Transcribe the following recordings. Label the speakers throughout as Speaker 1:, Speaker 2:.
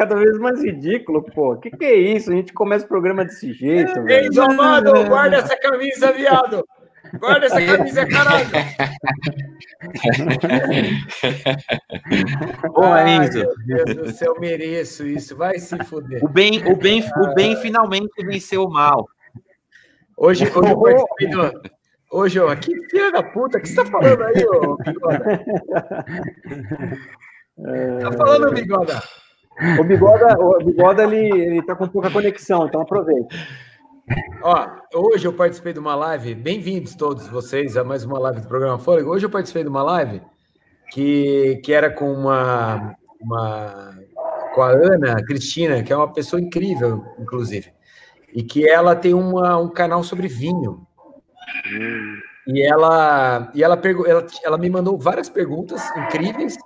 Speaker 1: cada vez mais ridículo, pô. Que que é isso? A gente começa o programa desse jeito,
Speaker 2: velho. Ei, Amado, guarda essa camisa, viado. Guarda essa camisa, caralho.
Speaker 3: Bom, Enzo.
Speaker 2: Meu Deus do céu, eu mereço isso. Vai se fuder.
Speaker 3: O bem, o bem, o bem finalmente venceu o mal.
Speaker 2: Hoje, hoje eu participei do, Hoje, ó, que filha da puta, o que você tá falando aí, ô Bigoda? tá falando, Bigoda?
Speaker 1: O Bigoda, o Bigoda ele, ele tá com pouca conexão, então aproveita.
Speaker 2: Ó, hoje eu participei de uma live, bem-vindos todos vocês a mais uma live do programa Fôlego. Hoje eu participei de uma live que, que era com uma, uma com a Ana Cristina, que é uma pessoa incrível, inclusive, e que ela tem uma, um canal sobre vinho. E ela, e ela, ela, ela me mandou várias perguntas incríveis.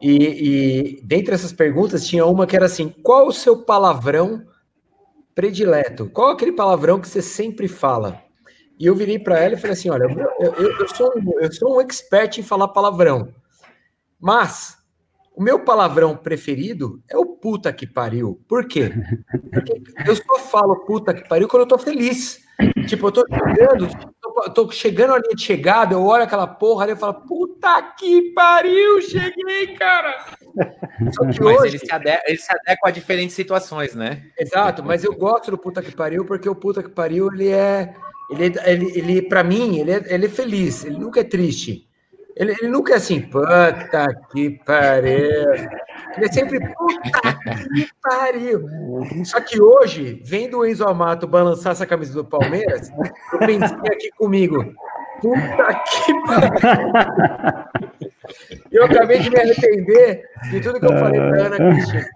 Speaker 2: E, e dentre essas perguntas tinha uma que era assim: qual o seu palavrão predileto? Qual aquele palavrão que você sempre fala? E eu virei para ela e falei assim: olha, eu, eu, eu, sou um, eu sou um expert em falar palavrão, mas o meu palavrão preferido é o puta que pariu. Por quê? Porque eu só falo puta que pariu quando eu tô feliz. Tipo, eu tô chegando, tô, chegando ali de chegada, eu olho aquela porra ali e falo, puta que pariu, cheguei, cara.
Speaker 3: mas hoje... ele, se adequa, ele se adequa a diferentes situações, né?
Speaker 2: Exato, mas eu gosto do puta que pariu, porque o puta que pariu, ele é. Ele, ele, ele para mim, ele é, ele é feliz, ele nunca é triste. Ele, ele nunca é assim, puta que pariu. Ele é sempre, puta que pariu. Só que hoje, vendo o Enzo Amato balançar essa camisa do Palmeiras, eu pensei aqui comigo, puta que pariu. Eu acabei de me arrepender de tudo que eu falei para Ana Cristina.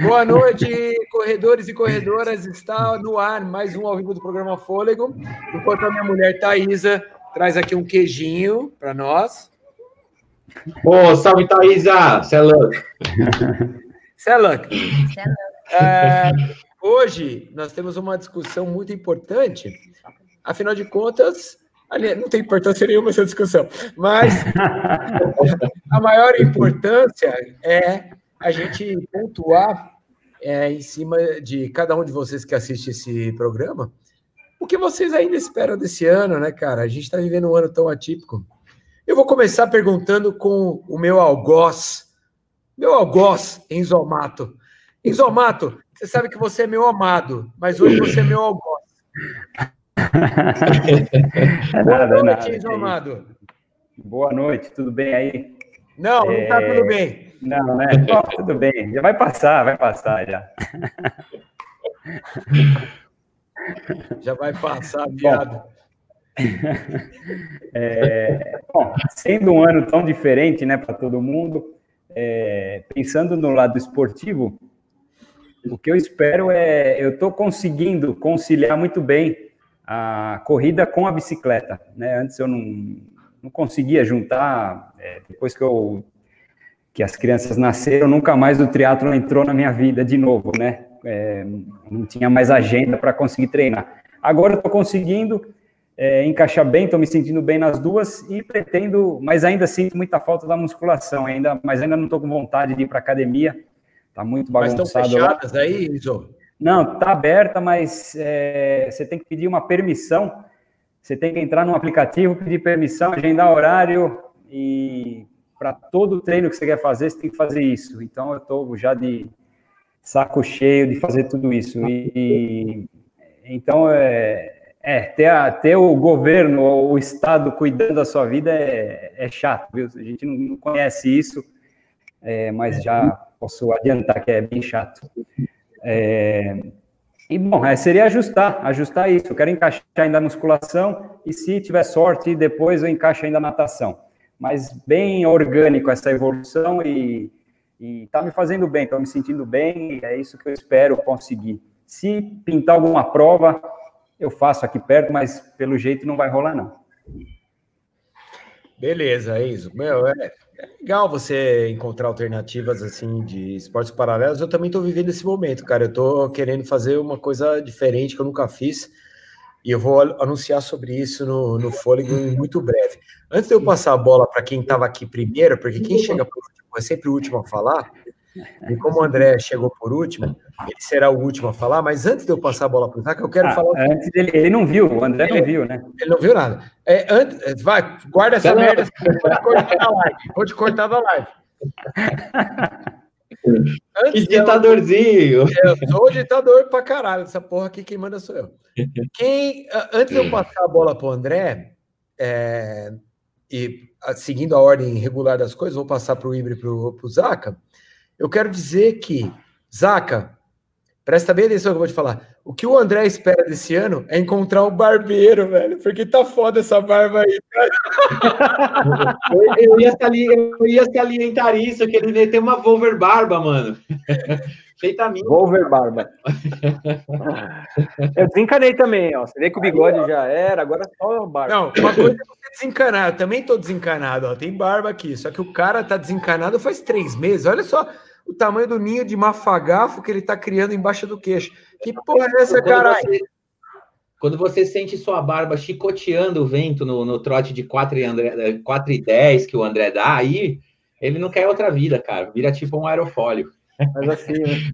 Speaker 2: Boa noite, corredores e corredoras. Está no ar mais um ao vivo do programa Fôlego. Enquanto a minha mulher Thaisa traz aqui um queijinho para nós.
Speaker 4: Ô, oh, salve, Thaisa! Você é louco.
Speaker 2: Você é louco. É, hoje, nós temos uma discussão muito importante. Afinal de contas, não tem importância nenhuma essa discussão, mas a maior importância é a gente pontuar é, em cima de cada um de vocês que assiste esse programa, o que vocês ainda esperam desse ano, né, cara? A gente está vivendo um ano tão atípico. Eu vou começar perguntando com o meu algoz, meu algoz, Enzomato. Enzomato, você sabe que você é meu amado, mas hoje você é meu algoz.
Speaker 1: É Boa nada, noite, Enzomato. Boa noite, tudo bem aí?
Speaker 2: Não, não está é... tudo bem.
Speaker 1: Não, né? tudo bem, já vai passar, vai passar já.
Speaker 2: Já vai passar, viado.
Speaker 1: É, bom, sendo um ano tão diferente, né, para todo mundo, é, pensando no lado esportivo, o que eu espero é, eu estou conseguindo conciliar muito bem a corrida com a bicicleta, né? Antes eu não, não conseguia juntar, é, depois que eu que as crianças nasceram, nunca mais o triatlo entrou na minha vida de novo, né? É, não tinha mais agenda para conseguir treinar. Agora estou conseguindo é, encaixar bem, estou me sentindo bem nas duas e pretendo, mas ainda sinto muita falta da musculação, ainda, mas ainda não estou com vontade de ir para academia. Está muito bagunçado. Mas estão
Speaker 2: fechadas lá. aí, Iso?
Speaker 1: Não, está aberta, mas é, você tem que pedir uma permissão. Você tem que entrar no aplicativo, pedir permissão, agendar horário e para todo treino que você quer fazer, você tem que fazer isso. Então, eu estou já de saco cheio de fazer tudo isso. E, então, é, é ter, a, ter o governo, o Estado cuidando da sua vida é, é chato, viu? A gente não conhece isso, é, mas já posso adiantar que é bem chato. É, e, bom, é, seria ajustar, ajustar isso. Eu quero encaixar ainda a musculação e, se tiver sorte, depois eu encaixo ainda a natação. Mas bem orgânico essa evolução e e está me fazendo bem, estou me sentindo bem, é isso que eu espero conseguir. Se pintar alguma prova, eu faço aqui perto, mas pelo jeito não vai rolar, não.
Speaker 2: Beleza, é isso. Meu, é, é legal você encontrar alternativas assim de esportes paralelos. Eu também estou vivendo esse momento, cara. Eu estou querendo fazer uma coisa diferente que eu nunca fiz. E eu vou anunciar sobre isso no, no Fôlego muito breve. Antes de eu passar a bola para quem estava aqui primeiro, porque quem chega por último é sempre o último a falar, E como o André chegou por último, ele será o último a falar, mas antes de eu passar a bola para o Zaca, eu quero ah, falar.
Speaker 1: Antes dele, ele não viu, o André ele, não viu, né?
Speaker 2: Ele não viu nada. É, antes, vai, guarda essa não, merda, pode cortar da live. Pode cortar da live.
Speaker 4: Antes que ditadorzinho!
Speaker 2: Eu, eu sou ditador pra caralho. Essa porra aqui, quem manda sou eu. Quem, antes de eu passar a bola pro André, é, e seguindo a ordem regular das coisas, vou passar para o Ibre e para o Zaca. Eu quero dizer que, Zaca, presta bem atenção no que eu vou te falar. O que o André espera desse ano é encontrar um barbeiro, velho, porque tá foda essa barba aí,
Speaker 4: cara. eu, eu, ia salientar, eu ia salientar isso, que ele tem uma Volver barba, mano. Feita a mim.
Speaker 1: Volver barba. eu desencanei também, ó. Você vê que o bigode já era, agora só a barba.
Speaker 2: Não, uma coisa é você desencanar. Eu também tô desencanado, ó. Tem barba aqui. Só que o cara tá desencanado faz três meses. Olha só o tamanho do ninho de mafagafo que ele tá criando embaixo do queixo. Que porra é essa, caralho? Você,
Speaker 4: quando você sente sua barba chicoteando o vento no, no trote de 4 e, André, 4 e 10 que o André dá, aí ele não quer outra vida, cara. Vira tipo um aerofólio. Mas assim, né?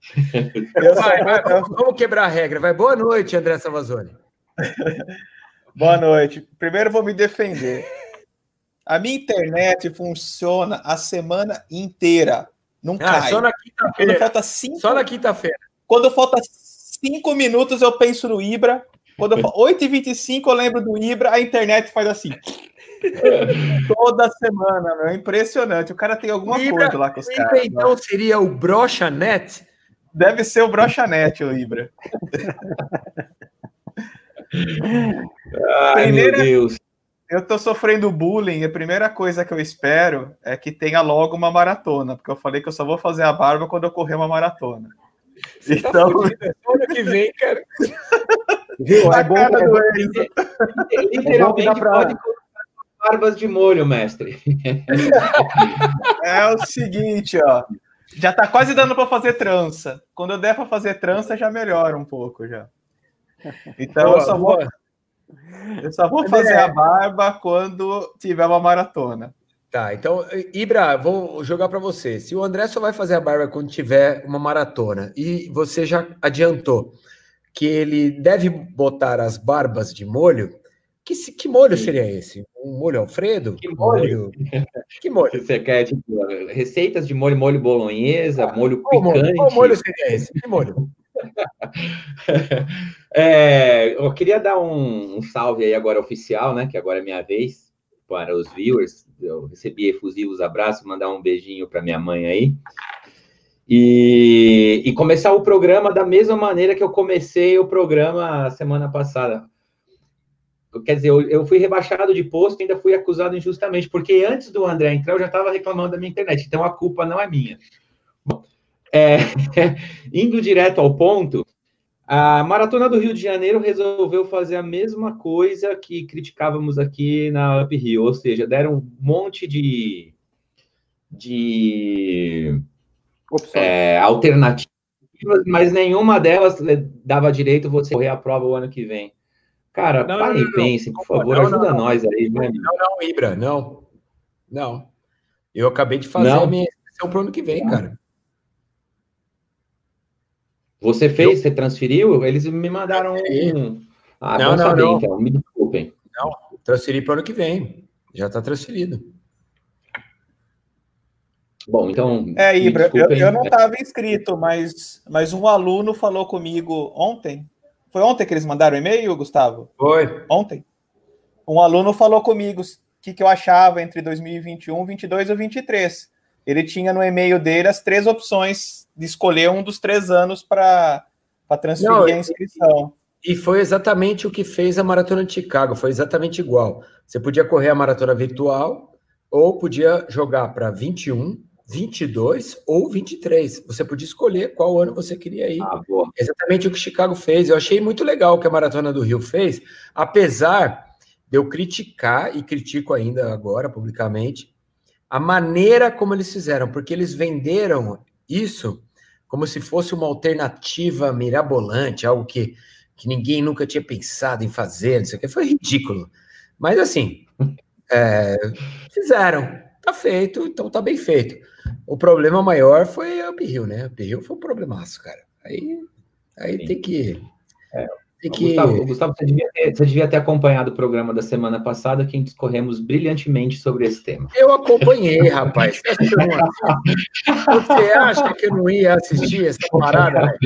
Speaker 2: vai, vai, vamos quebrar a regra. Vai, boa noite, André Savazone.
Speaker 5: boa noite. Primeiro vou me defender. A minha internet funciona a semana inteira. Não ah, cai.
Speaker 2: Só na quinta-feira.
Speaker 5: falta cinco...
Speaker 2: Só na quinta-feira.
Speaker 5: Quando falta cinco minutos, eu penso no Ibra. Quando eu falo 8h25, eu lembro do Ibra, a internet faz assim. Toda semana, meu. É impressionante. O cara tem alguma Ibra, coisa lá com os caras.
Speaker 2: Então seria o Brochanet?
Speaker 5: Deve ser o Brochanet, o Ibra.
Speaker 4: Ai, Primeira... meu Deus.
Speaker 5: Eu tô sofrendo bullying. A primeira coisa que eu espero é que tenha logo uma maratona, porque eu falei que eu só vou fazer a barba quando eu correr uma maratona.
Speaker 2: Você tá então, tá ano que vem, cara.
Speaker 4: Viu? É bom, é bom, literalmente é pra... pode barbas de molho, mestre.
Speaker 5: É o seguinte, ó. Já tá quase dando para fazer trança. Quando eu der para fazer trança, já melhora um pouco já. Então boa, eu só vou eu só vou fazer a barba quando tiver uma maratona.
Speaker 2: Tá, então, Ibra, vou jogar para você. Se o André só vai fazer a barba quando tiver uma maratona e você já adiantou que ele deve botar as barbas de molho, que, que molho seria esse? Um molho Alfredo?
Speaker 4: Que molho? molho? que molho? Você quer, tipo, receitas de molho, molho bolonhesa, ah, molho picante?
Speaker 2: Qual molho seria esse? Que molho?
Speaker 4: é, eu queria dar um, um, salve aí agora oficial, né? Que agora é minha vez, para os viewers. Eu recebi efusivos abraços, mandar um beijinho para minha mãe aí. E, e começar o programa da mesma maneira que eu comecei o programa semana passada Quer dizer, eu, eu fui rebaixado de posto e ainda fui acusado injustamente, porque antes do André entrar eu já estava reclamando da minha internet, então a culpa não é minha. É, indo direto ao ponto, a Maratona do Rio de Janeiro resolveu fazer a mesma coisa que criticávamos aqui na Up Rio, ou seja, deram um monte de, de é, alternativas, mas nenhuma delas dava direito você correr a prova o ano que vem. Cara, não, parem e pensem, por favor, não, ajuda nós aí, né?
Speaker 2: Não, não, Ibra, não. Não. Eu acabei de fazer não. a minha inscrição para o ano que vem, cara.
Speaker 4: Você fez, eu... você transferiu? Eles me mandaram um.
Speaker 2: Ah, não, não, saber, não. então, me desculpem. Não, transferi para o ano que vem. Já está transferido.
Speaker 4: Bom, então.
Speaker 5: É, Ibra, eu, eu, não estava inscrito, mas, mas um aluno falou comigo ontem foi ontem que eles mandaram e-mail, Gustavo?
Speaker 2: Foi.
Speaker 5: Ontem. Um aluno falou comigo o que, que eu achava entre 2021, 22 ou 23. Ele tinha no e-mail dele as três opções de escolher um dos três anos para transferir Não, a inscrição.
Speaker 2: E, e foi exatamente o que fez a Maratona de Chicago, foi exatamente igual. Você podia correr a maratona virtual ou podia jogar para 21, 22 ou 23. Você podia escolher qual ano você queria ir. Ah, Exatamente o que Chicago fez. Eu achei muito legal o que a Maratona do Rio fez, apesar de eu criticar, e critico ainda agora publicamente, a maneira como eles fizeram, porque eles venderam isso como se fosse uma alternativa mirabolante, algo que, que ninguém nunca tinha pensado em fazer, não sei o que. Foi ridículo. Mas assim, é, fizeram tá feito, então tá bem feito. O problema maior foi o Birril, né? O Birril foi um problemaço, cara. Aí, aí tem que. É,
Speaker 4: que... Gustavo, Gustavo você, devia ter, você, devia ter, acompanhado o programa da semana passada, que discorremos brilhantemente sobre esse tema.
Speaker 2: Eu acompanhei, rapaz. Você acha que eu não ia assistir essa parada?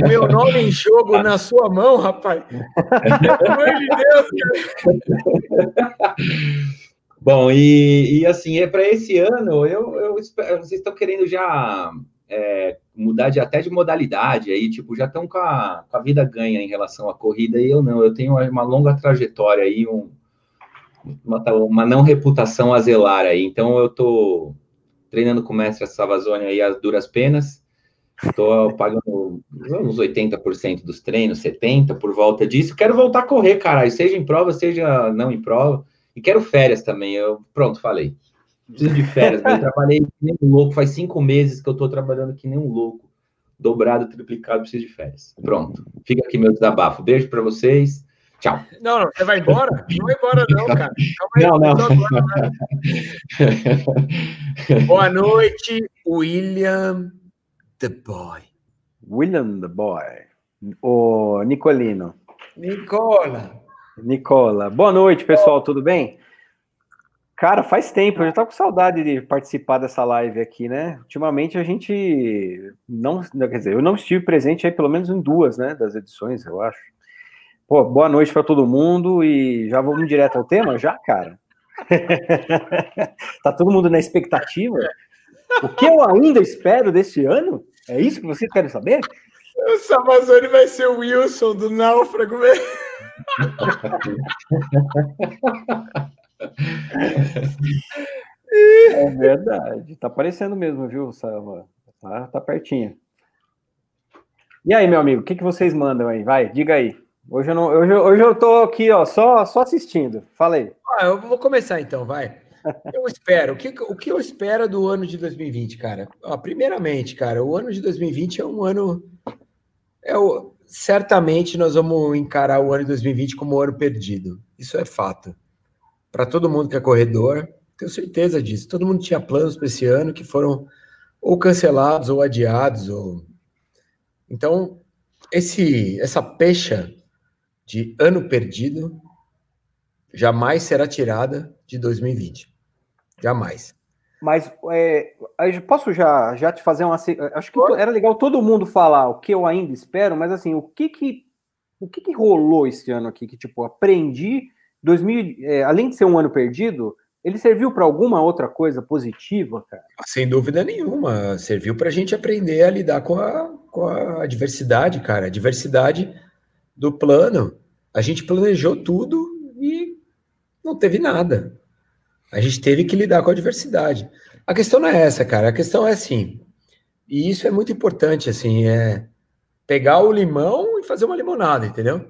Speaker 2: Meu nome em jogo na sua mão, rapaz. Pelo amor de
Speaker 4: Deus, cara. Bom, e, e assim, é para esse ano, eu, eu espero, vocês estão querendo já é, mudar de, até de modalidade, aí, tipo, já estão com a, com a vida ganha em relação à corrida, e eu não, eu tenho uma longa trajetória aí, um, uma, uma não reputação a zelar aí, então eu tô treinando com o mestre Savazone aí as duras penas, estou pagando uns 80% dos treinos, 70% por volta disso, quero voltar a correr, caralho, seja em prova, seja não em prova, e quero férias também, eu, pronto, falei preciso de férias, eu trabalhei que nem um louco, faz cinco meses que eu estou trabalhando que nem um louco, dobrado, triplicado, preciso de férias. Pronto, fica aqui meu desabafo. Beijo para vocês. Tchau.
Speaker 2: Não, não, você vai embora? Não vai embora, não, cara. Aí, não, não. Agora, né? Boa noite, William the Boy.
Speaker 6: William the Boy. O Nicolino.
Speaker 2: Nicola.
Speaker 6: Nicola. Boa noite, pessoal, tudo bem? Cara, faz tempo, eu já tava com saudade de participar dessa live aqui, né? Ultimamente a gente não, quer dizer, eu não estive presente aí pelo menos em duas, né, das edições, eu acho. Pô, boa noite para todo mundo e já vamos direto ao tema, já, cara. tá todo mundo na expectativa? O que eu ainda espero desse ano? É isso que vocês querem saber?
Speaker 2: O Samazone vai ser o Wilson do Náufrago, velho.
Speaker 6: É verdade. Tá aparecendo mesmo, viu, Sava? Tá, tá pertinho. E aí, meu amigo, o que, que vocês mandam aí? Vai, diga aí. Hoje eu, não, hoje, hoje eu tô aqui, ó, só, só assistindo. Fala aí.
Speaker 2: Ah, eu vou começar então, vai. Eu espero. O que, o que eu espero do ano de 2020, cara? Ó, primeiramente, cara, o ano de 2020 é um ano. É o, certamente nós vamos encarar o ano de 2020 como um ano perdido. Isso é fato para todo mundo que é corredor, tenho certeza disso. Todo mundo tinha planos para esse ano que foram ou cancelados ou adiados. Ou... Então, esse, essa pecha de ano perdido jamais será tirada de 2020. Jamais.
Speaker 6: Mas é, posso já, já te fazer uma. Acho que era legal todo mundo falar o que eu ainda espero, mas assim, o que que, o que, que rolou esse ano aqui? Que tipo, aprendi 2000, é, além de ser um ano perdido, ele serviu para alguma outra coisa positiva, cara?
Speaker 2: Sem dúvida nenhuma. Serviu para a gente aprender a lidar com a, com a diversidade, cara. A diversidade do plano. A gente planejou tudo e não teve nada. A gente teve que lidar com a diversidade. A questão não é essa, cara. A questão é assim. E isso é muito importante, assim, é pegar o limão e fazer uma limonada, entendeu?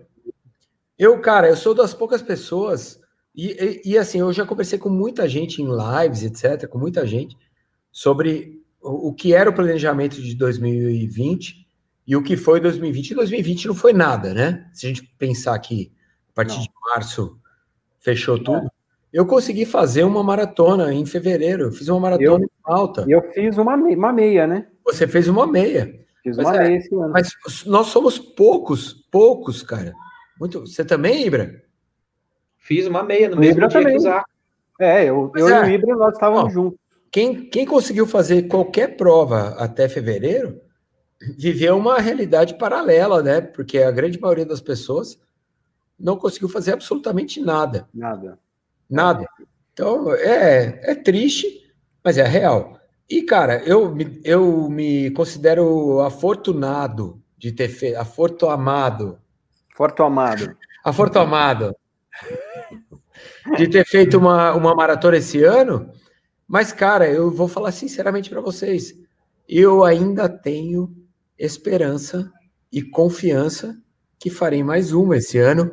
Speaker 2: Eu, cara, eu sou das poucas pessoas, e, e, e, assim, eu já conversei com muita gente em lives, etc., com muita gente, sobre o, o que era o planejamento de 2020 e o que foi 2020. E 2020 não foi nada, né? Se a gente pensar que a partir não. de março fechou é. tudo. Eu consegui fazer uma maratona em fevereiro. Eu fiz uma maratona eu, alta.
Speaker 6: E eu fiz uma, uma meia, né?
Speaker 2: Você fez uma meia.
Speaker 6: Fiz uma é, meia esse ano.
Speaker 2: Mas nós somos poucos, poucos, cara. Muito. Você também, Ibra?
Speaker 4: Fiz uma meia no mesmo Ibra dia também.
Speaker 6: usar. É, eu, eu é. e o Ibra nós estávamos juntos.
Speaker 2: Quem, quem conseguiu fazer qualquer prova até fevereiro viveu uma realidade paralela, né? Porque a grande maioria das pessoas não conseguiu fazer absolutamente nada.
Speaker 6: Nada.
Speaker 2: Nada. Então, é, é triste, mas é real. E, cara, eu, eu me considero afortunado de ter feito, afortunado
Speaker 6: Forto Amado.
Speaker 2: A Forto Amado. De ter feito uma, uma maratona esse ano. Mas, cara, eu vou falar sinceramente para vocês. Eu ainda tenho esperança e confiança que farei mais uma esse ano,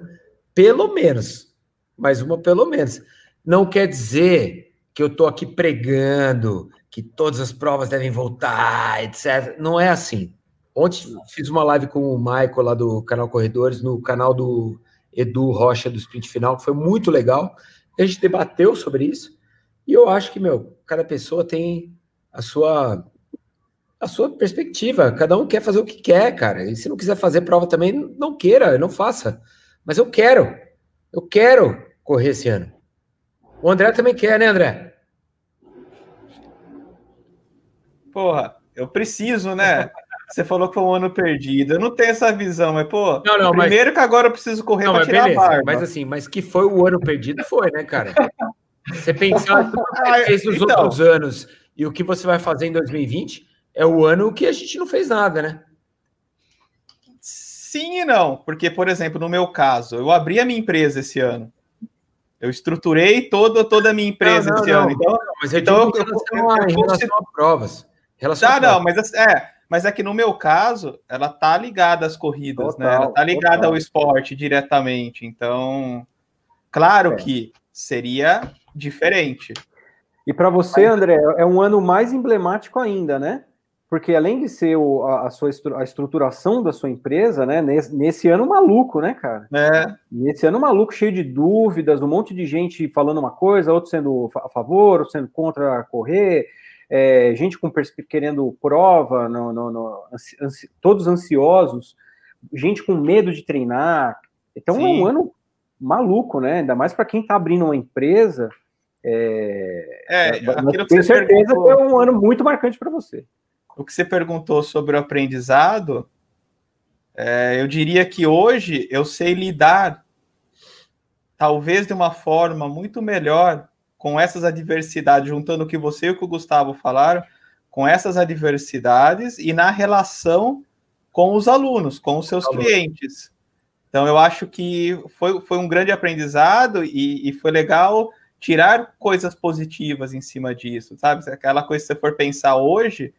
Speaker 2: pelo menos. Mais uma, pelo menos. Não quer dizer que eu estou aqui pregando que todas as provas devem voltar, etc. Não é assim. Ontem fiz uma live com o Michael lá do canal Corredores, no canal do Edu Rocha do Sprint Final, que foi muito legal. A gente debateu sobre isso. E eu acho que, meu, cada pessoa tem a sua a sua perspectiva. Cada um quer fazer o que quer, cara. E se não quiser fazer prova também, não queira, não faça. Mas eu quero. Eu quero correr esse ano. O André também quer, né, André?
Speaker 5: Porra, eu preciso, né? Você falou que foi um ano perdido. Eu não tenho essa visão, mas, pô,
Speaker 2: não, não,
Speaker 5: primeiro
Speaker 2: mas...
Speaker 5: que agora eu preciso correr não,
Speaker 2: pra tirar beleza, a barba. Mas assim, mas que foi o ano perdido, foi, né, cara? Você pensar tudo que fez nos então... outros anos e o que você vai fazer em 2020 é o ano que a gente não fez nada, né?
Speaker 5: Sim e não, porque, por exemplo, no meu caso, eu abri a minha empresa esse ano. Eu estruturei toda, toda a minha empresa não, não, esse
Speaker 2: não,
Speaker 5: ano. Então,
Speaker 2: mas eu então, eu, eu, eu, em relação a provas.
Speaker 5: Relação ah, não, mas é, mas é que no meu caso, ela tá ligada às corridas, total, né? Ela tá ligada total. ao esporte diretamente. Então, claro é. que seria diferente.
Speaker 6: E para você, André, é um ano mais emblemático ainda, né? Porque além de ser o, a, a, sua a estruturação da sua empresa, né? Nesse, nesse, ano maluco, né, cara?
Speaker 5: É.
Speaker 6: Nesse ano maluco, cheio de dúvidas, um monte de gente falando uma coisa, outro sendo a favor, outro sendo contra correr, é, gente com querendo prova, no, no, no ansi todos ansiosos, gente com medo de treinar. Então Sim. é um ano maluco, né? Ainda mais para quem está abrindo uma empresa. É,
Speaker 5: é,
Speaker 6: é tenho certeza perguntou, que é um ano muito marcante para você.
Speaker 5: O que você perguntou sobre o aprendizado, é, eu diria que hoje eu sei lidar, talvez de uma forma muito melhor com essas adversidades, juntando o que você e o que o Gustavo falaram, com essas adversidades e na relação com os alunos, com os seus Alô. clientes. Então, eu acho que foi, foi um grande aprendizado e, e, foi legal tirar coisas positivas em cima disso, sabe? Aquela coisa que você for pensar hoje,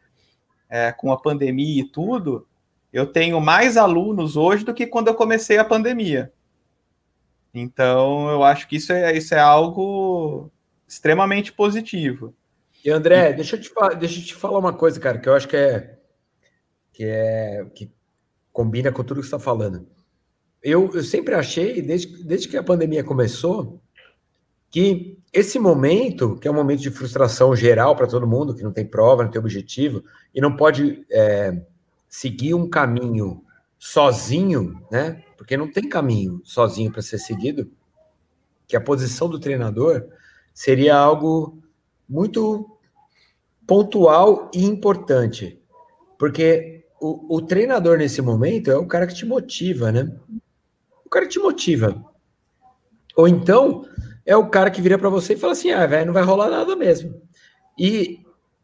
Speaker 5: é, com a pandemia e tudo, eu tenho mais alunos hoje do que quando eu comecei a pandemia. Então, eu acho que isso é, isso é algo extremamente positivo.
Speaker 2: E André, deixa eu te, deixa eu te falar uma coisa, cara, que eu acho que é que é que combina com tudo que você está falando. Eu, eu sempre achei, desde, desde que a pandemia começou, que esse momento, que é um momento de frustração geral para todo mundo, que não tem prova, não tem objetivo, e não pode é, seguir um caminho sozinho, né? Porque não tem caminho sozinho para ser seguido, que a posição do treinador seria algo muito pontual e importante. Porque o, o, treinador nesse momento é o cara que te motiva, né? O cara que te motiva. Ou então é o cara que vira para você e fala assim: ah, velho, não vai rolar nada mesmo. E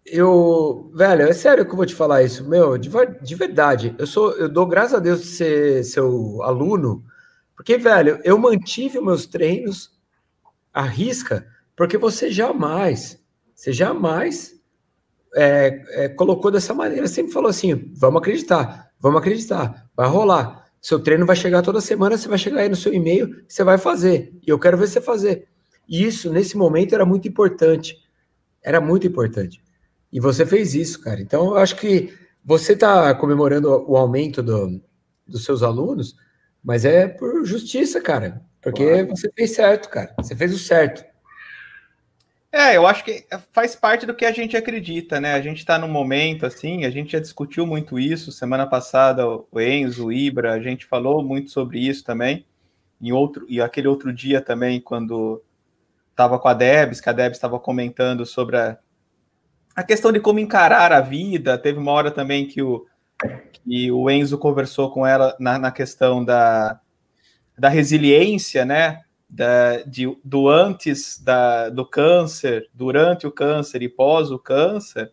Speaker 2: eu, velho, é sério que eu vou te falar isso, meu, de, de verdade. Eu sou, eu dou graças a Deus de ser seu aluno, porque, velho, eu mantive meus treinos à risca porque você jamais, você jamais é, é, colocou dessa maneira, sempre falou assim: vamos acreditar, vamos acreditar, vai rolar. Seu treino vai chegar toda semana, você vai chegar aí no seu e-mail, você vai fazer. E eu quero ver você fazer. E isso, nesse momento, era muito importante. Era muito importante. E você fez isso, cara. Então, eu acho que você está comemorando o aumento do, dos seus alunos, mas é por justiça, cara. Porque claro. você fez certo, cara. Você fez o certo.
Speaker 5: É, eu acho que faz parte do que a gente acredita, né? A gente está num momento assim, a gente já discutiu muito isso. Semana passada, o Enzo, o Ibra, a gente falou muito sobre isso também. Em outro, e aquele outro dia também, quando estava com a Debs, que a Debs estava comentando sobre a, a questão de como encarar a vida. Teve uma hora também que o, que o Enzo conversou com ela na, na questão da, da resiliência, né? Da, de, do antes da, do câncer, durante o câncer e pós o câncer.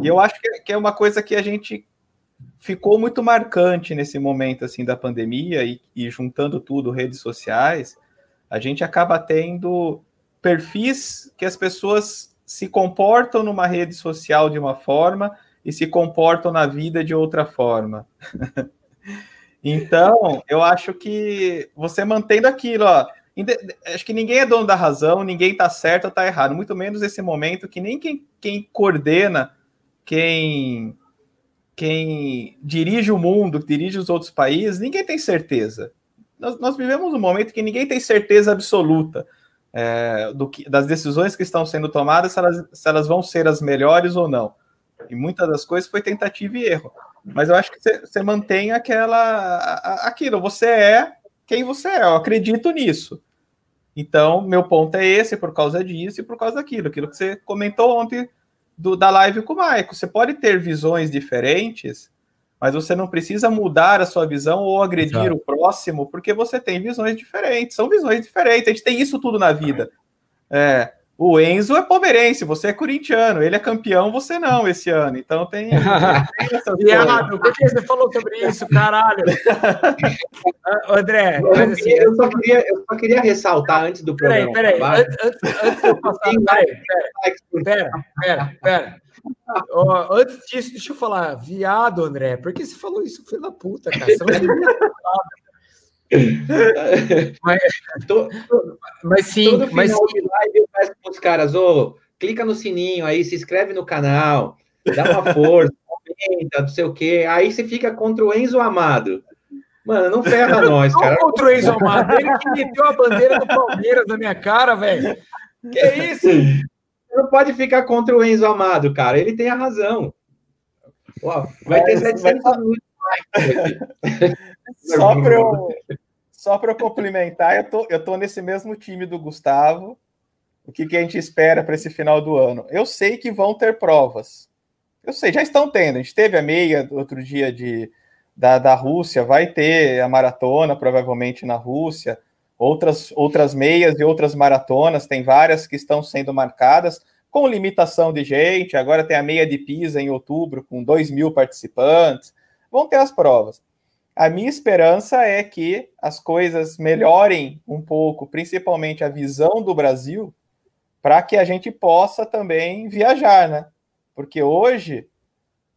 Speaker 5: E eu acho que, que é uma coisa que a gente ficou muito marcante nesse momento assim da pandemia e, e, juntando tudo, redes sociais, a gente acaba tendo perfis que as pessoas se comportam numa rede social de uma forma e se comportam na vida de outra forma. então, eu acho que você mantendo aquilo, ó, acho que ninguém é dono da razão, ninguém está certo ou está errado, muito menos esse momento que nem quem, quem coordena, quem, quem dirige o mundo, dirige os outros países, ninguém tem certeza. Nós, nós vivemos um momento que ninguém tem certeza absoluta. é, do que, das decisões que estão sendo tomadas, se elas, se elas vão ser as melhores ou não. E muitas das coisas foi tentativa e erro. Mas eu acho que você mantém aquela aquilo, você é quem você é, eu acredito nisso. Então, meu ponto é esse, por causa disso e por causa daquilo, aquilo que você comentou ontem do, da live com o Maico. Você pode ter visões diferentes, mas você não precisa mudar a sua visão ou agredir Exato. o próximo, porque você tem visões diferentes. São visões diferentes. A gente tem isso tudo na vida. É, o Enzo é palmeirense, você é corintiano, ele é campeão, você não esse ano. Então tem.
Speaker 2: Viado, por que você falou sobre isso, caralho?
Speaker 4: André, eu, assim, queria, eu, só queria, eu só queria ressaltar antes do programa.
Speaker 2: Peraí, peraí. Antes, antes, antes de eu passar. Peraí, pera, pera, pera. Oh, antes disso, deixa eu falar, viado, André, por que você falou isso, filho da puta, cara? Você não
Speaker 4: mas, to, mas sim, todo mas sim. de live eu peço para os caras, ô, clica no sininho aí, se inscreve no canal, dá uma força, comenta, não sei o quê. Aí você fica contra o Enzo Amado. Mano, não ferra nós, cara.
Speaker 2: Contra o Enzo Amado, ele que meteu a bandeira do Palmeiras na minha cara, velho. Que isso?
Speaker 4: não pode ficar contra o Enzo Amado, cara. Ele tem a razão. Ó, vai ter 700 minutos
Speaker 5: só para eu, só para complementar, eu tô, eu tô nesse mesmo time do Gustavo. O que, que a gente espera para esse final do ano? Eu sei que vão ter provas. Eu sei, já estão tendo. A gente teve a meia outro dia de, da, da Rússia, vai ter a maratona provavelmente na Rússia, outras, outras meias e outras maratonas, tem várias que estão sendo marcadas com limitação de gente. Agora tem a meia de Pisa em outubro, com 2 mil participantes vão ter as provas. A minha esperança é que as coisas melhorem um pouco, principalmente a visão do Brasil, para que a gente possa também viajar, né? Porque hoje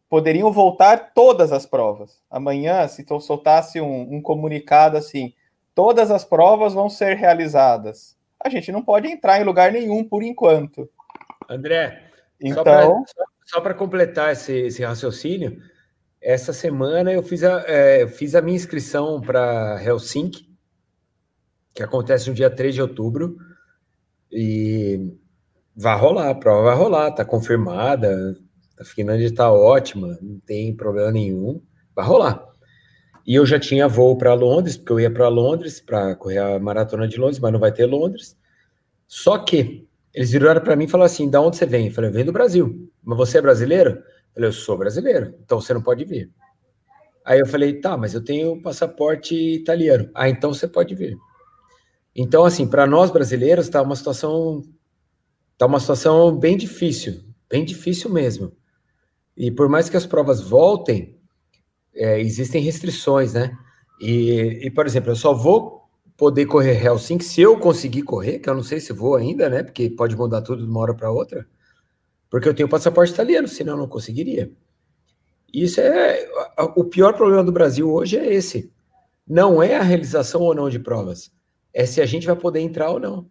Speaker 5: poderiam voltar todas as provas. Amanhã, se eu soltasse um, um comunicado assim, todas as provas vão ser realizadas. A gente não pode entrar em lugar nenhum por enquanto.
Speaker 2: André, então, só para completar esse, esse raciocínio, essa semana eu fiz a, é, fiz a minha inscrição para Helsinki, que acontece no dia 3 de outubro, e vai rolar, a prova vai rolar, tá confirmada, a Finlândia está ótima, não tem problema nenhum, vai rolar. E eu já tinha voo para Londres, porque eu ia para Londres para correr a maratona de Londres, mas não vai ter Londres. Só que eles viraram para mim e falaram assim: da onde você vem? Eu falei: eu venho do Brasil. Mas você é brasileiro? Falei, eu sou brasileiro, então você não pode vir. Aí eu falei, tá, mas eu tenho passaporte italiano. Ah, então você pode vir. Então, assim, para nós brasileiros está uma situação tá uma situação bem difícil, bem difícil mesmo. E por mais que as provas voltem, é, existem restrições, né? E, e, por exemplo, eu só vou poder correr Helsinki se eu conseguir correr, que eu não sei se vou ainda, né? Porque pode mudar tudo de uma hora para outra porque eu tenho passaporte italiano, senão eu não conseguiria. Isso é o pior problema do Brasil hoje é esse. Não é a realização ou não de provas, é se a gente vai poder entrar ou não.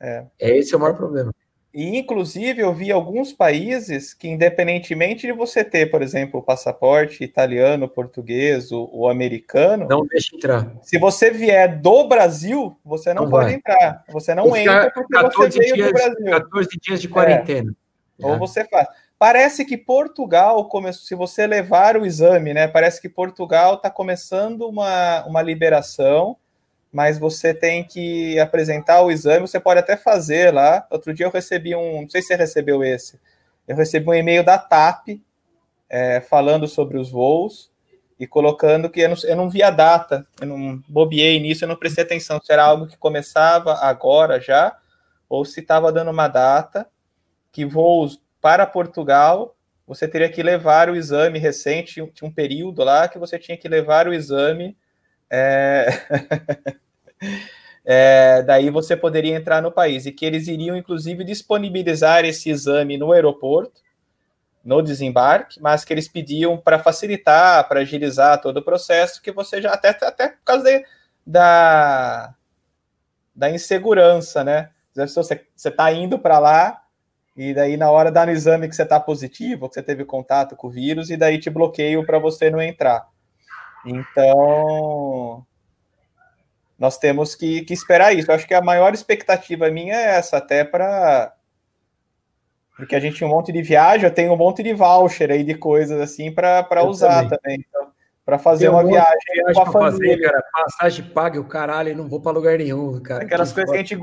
Speaker 2: É, é esse é o maior problema.
Speaker 5: E, inclusive, eu vi alguns países que, independentemente de você ter, por exemplo, o passaporte italiano, português, o, o americano.
Speaker 2: Não deixa entrar.
Speaker 5: Se você vier do Brasil, você não, não pode vai. entrar. Você não entra porque você veio
Speaker 2: dias,
Speaker 5: do Brasil.
Speaker 2: 14 dias de quarentena. É.
Speaker 5: Ou é. você faz. Parece que Portugal começou, se você levar o exame, né? Parece que Portugal está começando uma, uma liberação, mas você tem que apresentar o exame, você pode até fazer lá. Outro dia eu recebi um, não sei se você recebeu esse, eu recebi um e-mail da TAP é, falando sobre os voos e colocando que eu não, eu não vi a data, eu não bobiei nisso, eu não prestei atenção se era algo que começava agora já, ou se estava dando uma data que voos para Portugal você teria que levar o exame recente, tinha um período lá que você tinha que levar o exame. É... é, daí você poderia entrar no país e que eles iriam, inclusive, disponibilizar esse exame no aeroporto, no desembarque, mas que eles pediam para facilitar, para agilizar todo o processo, que você já até, até por causa de, da, da insegurança, né? Você está indo para lá, e daí, na hora, dá no exame que você está positivo, que você teve contato com o vírus, e daí te bloqueio para você não entrar. Então. nós temos que, que esperar isso. Eu acho que a maior expectativa minha é essa, até para. Porque a gente tem um monte de viagem, eu tenho um monte de voucher aí de coisas assim para usar também. também. Então, para fazer uma viagem, viagem
Speaker 2: com a família. Fazer, cara, passagem paga o caralho, e não vou para lugar nenhum, cara.
Speaker 5: Aquelas que coisas que a gente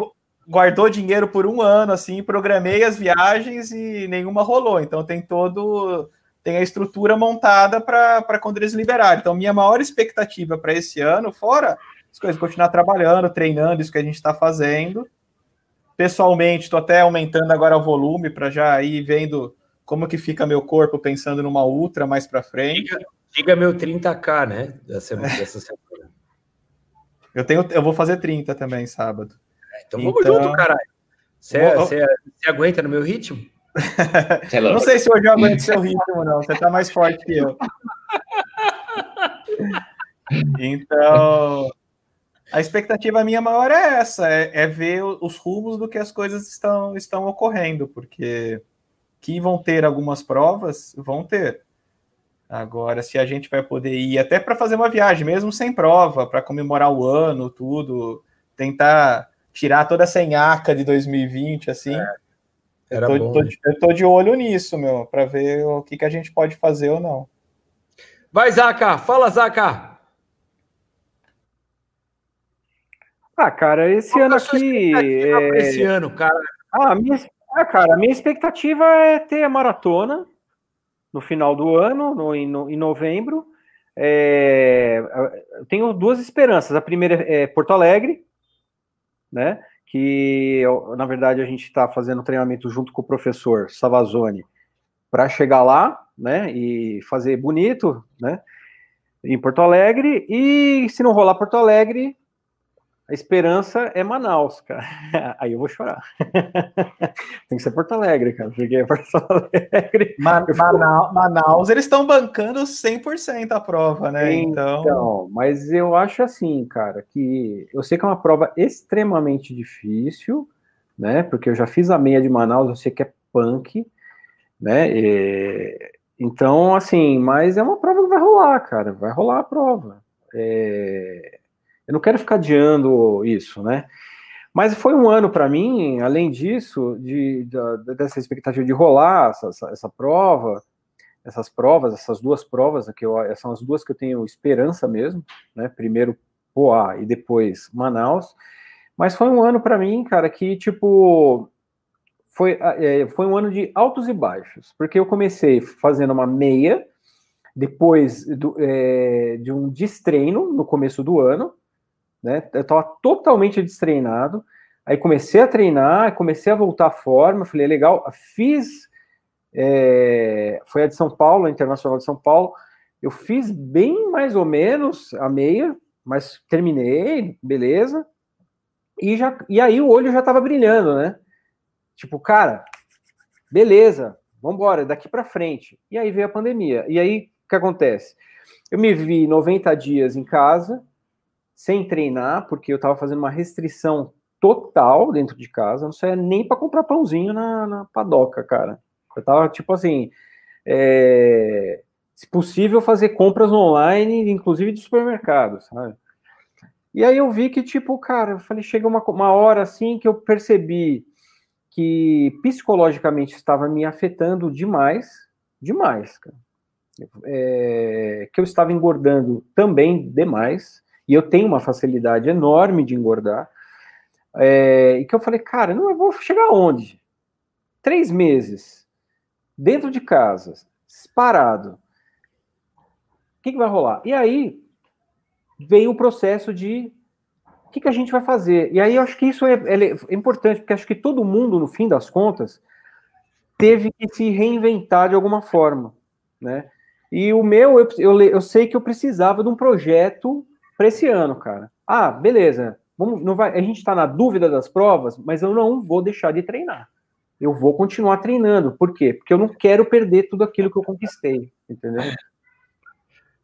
Speaker 5: guardou dinheiro por um ano, assim, programei as viagens e nenhuma rolou. Então tem todo tem a estrutura montada para quando eles liberarem. Então, minha maior expectativa para esse ano, fora as coisas, continuar trabalhando, treinando, isso que a gente está fazendo. Pessoalmente, estou até aumentando agora o volume para já ir vendo como que fica meu corpo pensando numa ultra mais para frente.
Speaker 2: Diga, diga, meu 30k, né? Dessa, dessa semana.
Speaker 5: Eu, tenho, eu vou fazer 30 também sábado.
Speaker 2: É, então vamos então... junto, caralho. Você, você, você aguenta no meu ritmo?
Speaker 5: não sei se hoje eu aguento seu ritmo, não. Você tá mais forte que eu. Então, a expectativa minha maior é essa, é, é, ver os rumos do que as coisas estão, estão ocorrendo, porque que vão ter algumas provas, vão ter. Agora, se a gente vai poder ir até para fazer uma viagem, mesmo sem prova, para comemorar o ano, tudo, tentar tirar toda essa enhaca de 2020, assim. É. Era eu, tô, bom, tô, eu tô de olho nisso, meu, para ver o que, que a gente pode fazer ou não.
Speaker 2: Vai, Zaca! Fala, Zaca!
Speaker 6: Ah, cara, esse Qual ano aqui.
Speaker 2: É... Esse ano, cara.
Speaker 6: Ah, minha... ah, cara, a minha expectativa é ter a maratona no final do ano, no, em, no, em novembro. É... Eu tenho duas esperanças. A primeira é Porto Alegre, né? que na verdade a gente está fazendo treinamento junto com o professor Savazone para chegar lá, né, e fazer bonito, né, em Porto Alegre, e se não rolar Porto Alegre, a esperança é Manaus, cara. Aí eu vou chorar. Tem que ser Porto Alegre, cara, porque é Porto Alegre.
Speaker 5: Manaus, Manaus, eles estão bancando 100% a prova, né?
Speaker 6: Então... então, mas eu acho assim, cara, que eu sei que é uma prova extremamente difícil, né? Porque eu já fiz a meia de Manaus, eu sei que é punk, né? E... Então, assim, mas é uma prova que vai rolar, cara, vai rolar a prova. É eu não quero ficar adiando isso, né? Mas foi um ano para mim, além disso, de, de, dessa expectativa de rolar essa, essa, essa, prova, essas provas, essas duas provas, que eu, são as duas que eu tenho esperança mesmo, né? Primeiro Poá e depois Manaus. Mas foi um ano para mim, cara, que tipo foi, é, foi um ano de altos e baixos, porque eu comecei fazendo uma meia, depois do, é, de um destreino no começo do ano, né? Eu estava totalmente destreinado. Aí comecei a treinar, comecei a voltar à forma. Falei, legal, fiz. É, foi a de São Paulo, a Internacional de São Paulo. Eu fiz bem mais ou menos a meia, mas terminei, beleza. E, já, e aí o olho já estava brilhando, né? Tipo, cara, beleza, vamos embora, daqui para frente. E aí veio a pandemia. E aí, o que acontece? Eu me vi 90 dias em casa, sem treinar, porque eu estava fazendo uma restrição total dentro de casa, não saía nem para comprar pãozinho na, na padoca, cara. Eu tava tipo assim, é, se possível, fazer compras online, inclusive de supermercados, sabe? E aí eu vi que, tipo, cara, eu falei, chega uma, uma hora assim que eu percebi que psicologicamente estava me afetando demais, demais, cara. É, que eu estava engordando também demais, e eu tenho uma facilidade enorme de engordar, é, e que eu falei, cara, não, eu vou chegar aonde? Três meses, dentro de casa, parado. O que, que vai rolar? E aí veio o processo de o que, que a gente vai fazer? E aí eu acho que isso é, é, importante, porque acho que todo mundo, no fim das contas, teve que se reinventar de alguma forma, né? E o meu, eu, eu, eu sei que eu precisava de um projeto para esse ano, cara. Ah, beleza. Vamos, não vai, a gente está na dúvida das provas, mas eu não vou deixar de treinar. Eu vou continuar treinando. Por quê? Porque eu não quero perder tudo aquilo que eu conquistei, entendeu?